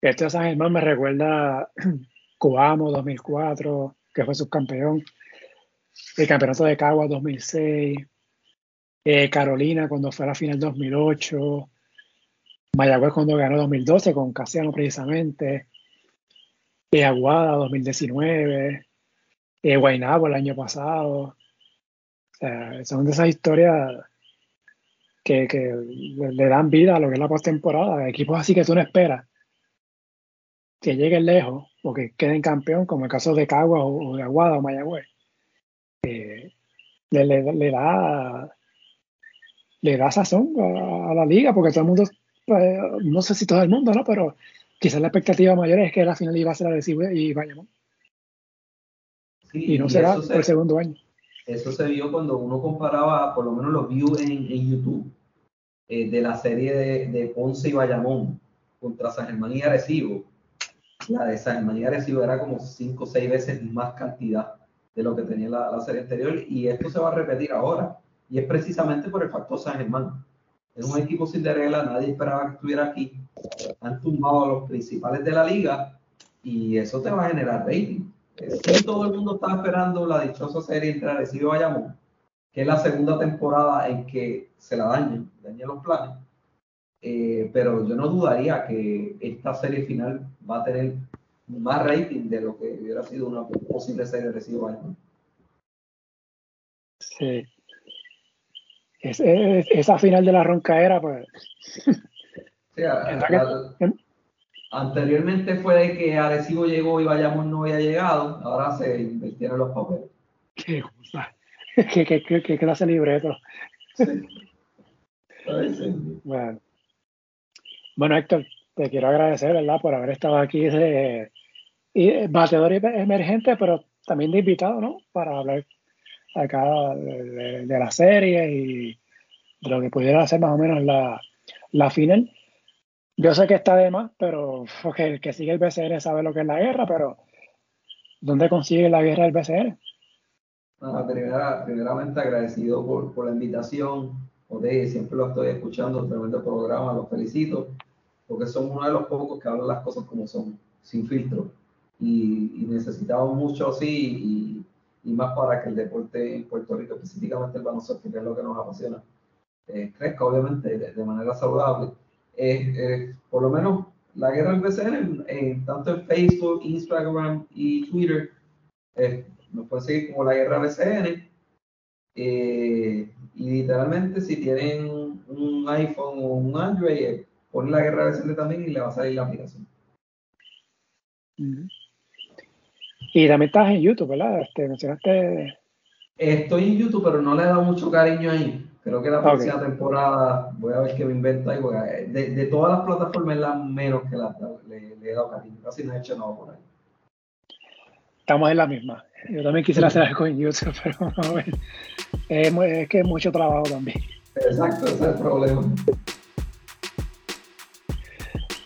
Este San Germán me recuerda Coamo 2004, que fue subcampeón, el campeonato de Cagua 2006, eh, Carolina cuando fue a la final 2008, Mayagüez cuando ganó 2012 con Casiano precisamente, eh, Aguada 2019, eh, Guaynabo el año pasado. son de esas historias que, le, dan vida a lo que es la postemporada. Equipos así que tú no esperas que lleguen lejos o que queden campeón, como el caso de Cagua o, de Aguada o Mayagüez, eh, le, da le da sazón a, la liga, porque todo el mundo, pues, no sé si todo el mundo, ¿no? Pero quizás la expectativa mayor es que la final iba a ser Arecibo y Bayamón. y no será por el segundo año. Eso se vio cuando uno comparaba, por lo menos los views en, YouTube, eh, de la serie de, de Ponce y Bayamón contra San Germán y Arecibo la de San Germán y Arecibo era como cinco o seis veces más cantidad de lo que tenía la, serie anterior y esto se va a repetir ahora y es precisamente por el factor San Germán. Es un equipo sin regla, nadie esperaba que estuviera aquí. Han tumbado a los principales de la liga y eso te va a generar rating. Si todo el mundo está esperando la dichosa serie entre Arecibo y Bayamón, que es la segunda temporada en que se la dañan, dañan los planes eh, pero yo no dudaría que esta serie final va a tener más rating de lo que hubiera sido una posible serie de Recibo Sí. Esa final de la ronca era, pues. anteriormente fue de que Arecibo llegó y Bayamón no había llegado, ahora se invirtieron los papeles. Qué cosa. ¿Qué, qué, qué, clase de libreto? Bueno. Bueno, Héctor, te quiero agradecer, ¿verdad?, por haber estado aquí de, y, bateador emergente, pero también de invitado, ¿no?, para hablar acá de, la serie y de lo que pudiera ser más o menos la, la final. Yo sé que está de más, pero el que sigue el BCN sabe lo que es la guerra, pero ¿dónde consigue la guerra el BCN? primeramente agradecido por, por la invitación. Ode, siempre lo estoy escuchando, tremendo programa, los felicito porque somos uno de los pocos que hablan las cosas como son, sin filtro. Y, necesitamos mucho así y, más para que el deporte en Puerto Rico, específicamente el baloncesto, que es lo que nos apasiona, eh, crezca obviamente de, manera saludable. por lo menos la guerra del BCN, tanto en Facebook, Instagram y Twitter. Eh, nos pueden seguir como la guerra BCN. Eh, y literalmente, si tienen un iPhone o un Android, eh, ponen la guerra BCN también y le va a salir la aplicación. Y también estás en YouTube, ¿verdad? Este, mencionaste. Estoy en YouTube, pero no le he dado mucho cariño ahí. Creo que la próxima temporada voy a ver qué me invento ahí, eh, de, todas las plataformas es la menos que la, le, he dado cariño. Casi no he hecho nada por ahí. Estamos en la misma. Yo también quisiera hacer algo en YouTube, pero no, es, es que es mucho trabajo también. Exacto, ese es el problema.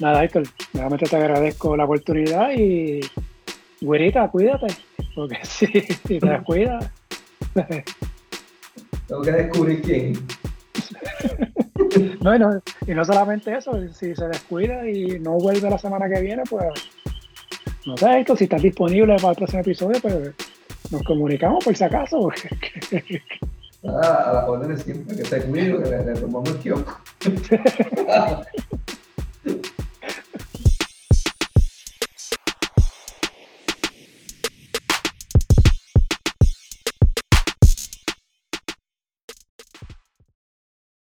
Nada, Héctor, nuevamente te agradezco la oportunidad y, güerita, cuídate, porque si, si te descuidas. Tengo que descubrir quién. no, y no, y no solamente eso, si se descuida y no vuelve la semana que viene, pues no sé, esto, si estás disponible para el próximo episodio, pues nos comunicamos por si acaso. Ah, a las órdenes siempre, que se cuide, que le, le tomamos el kiosco.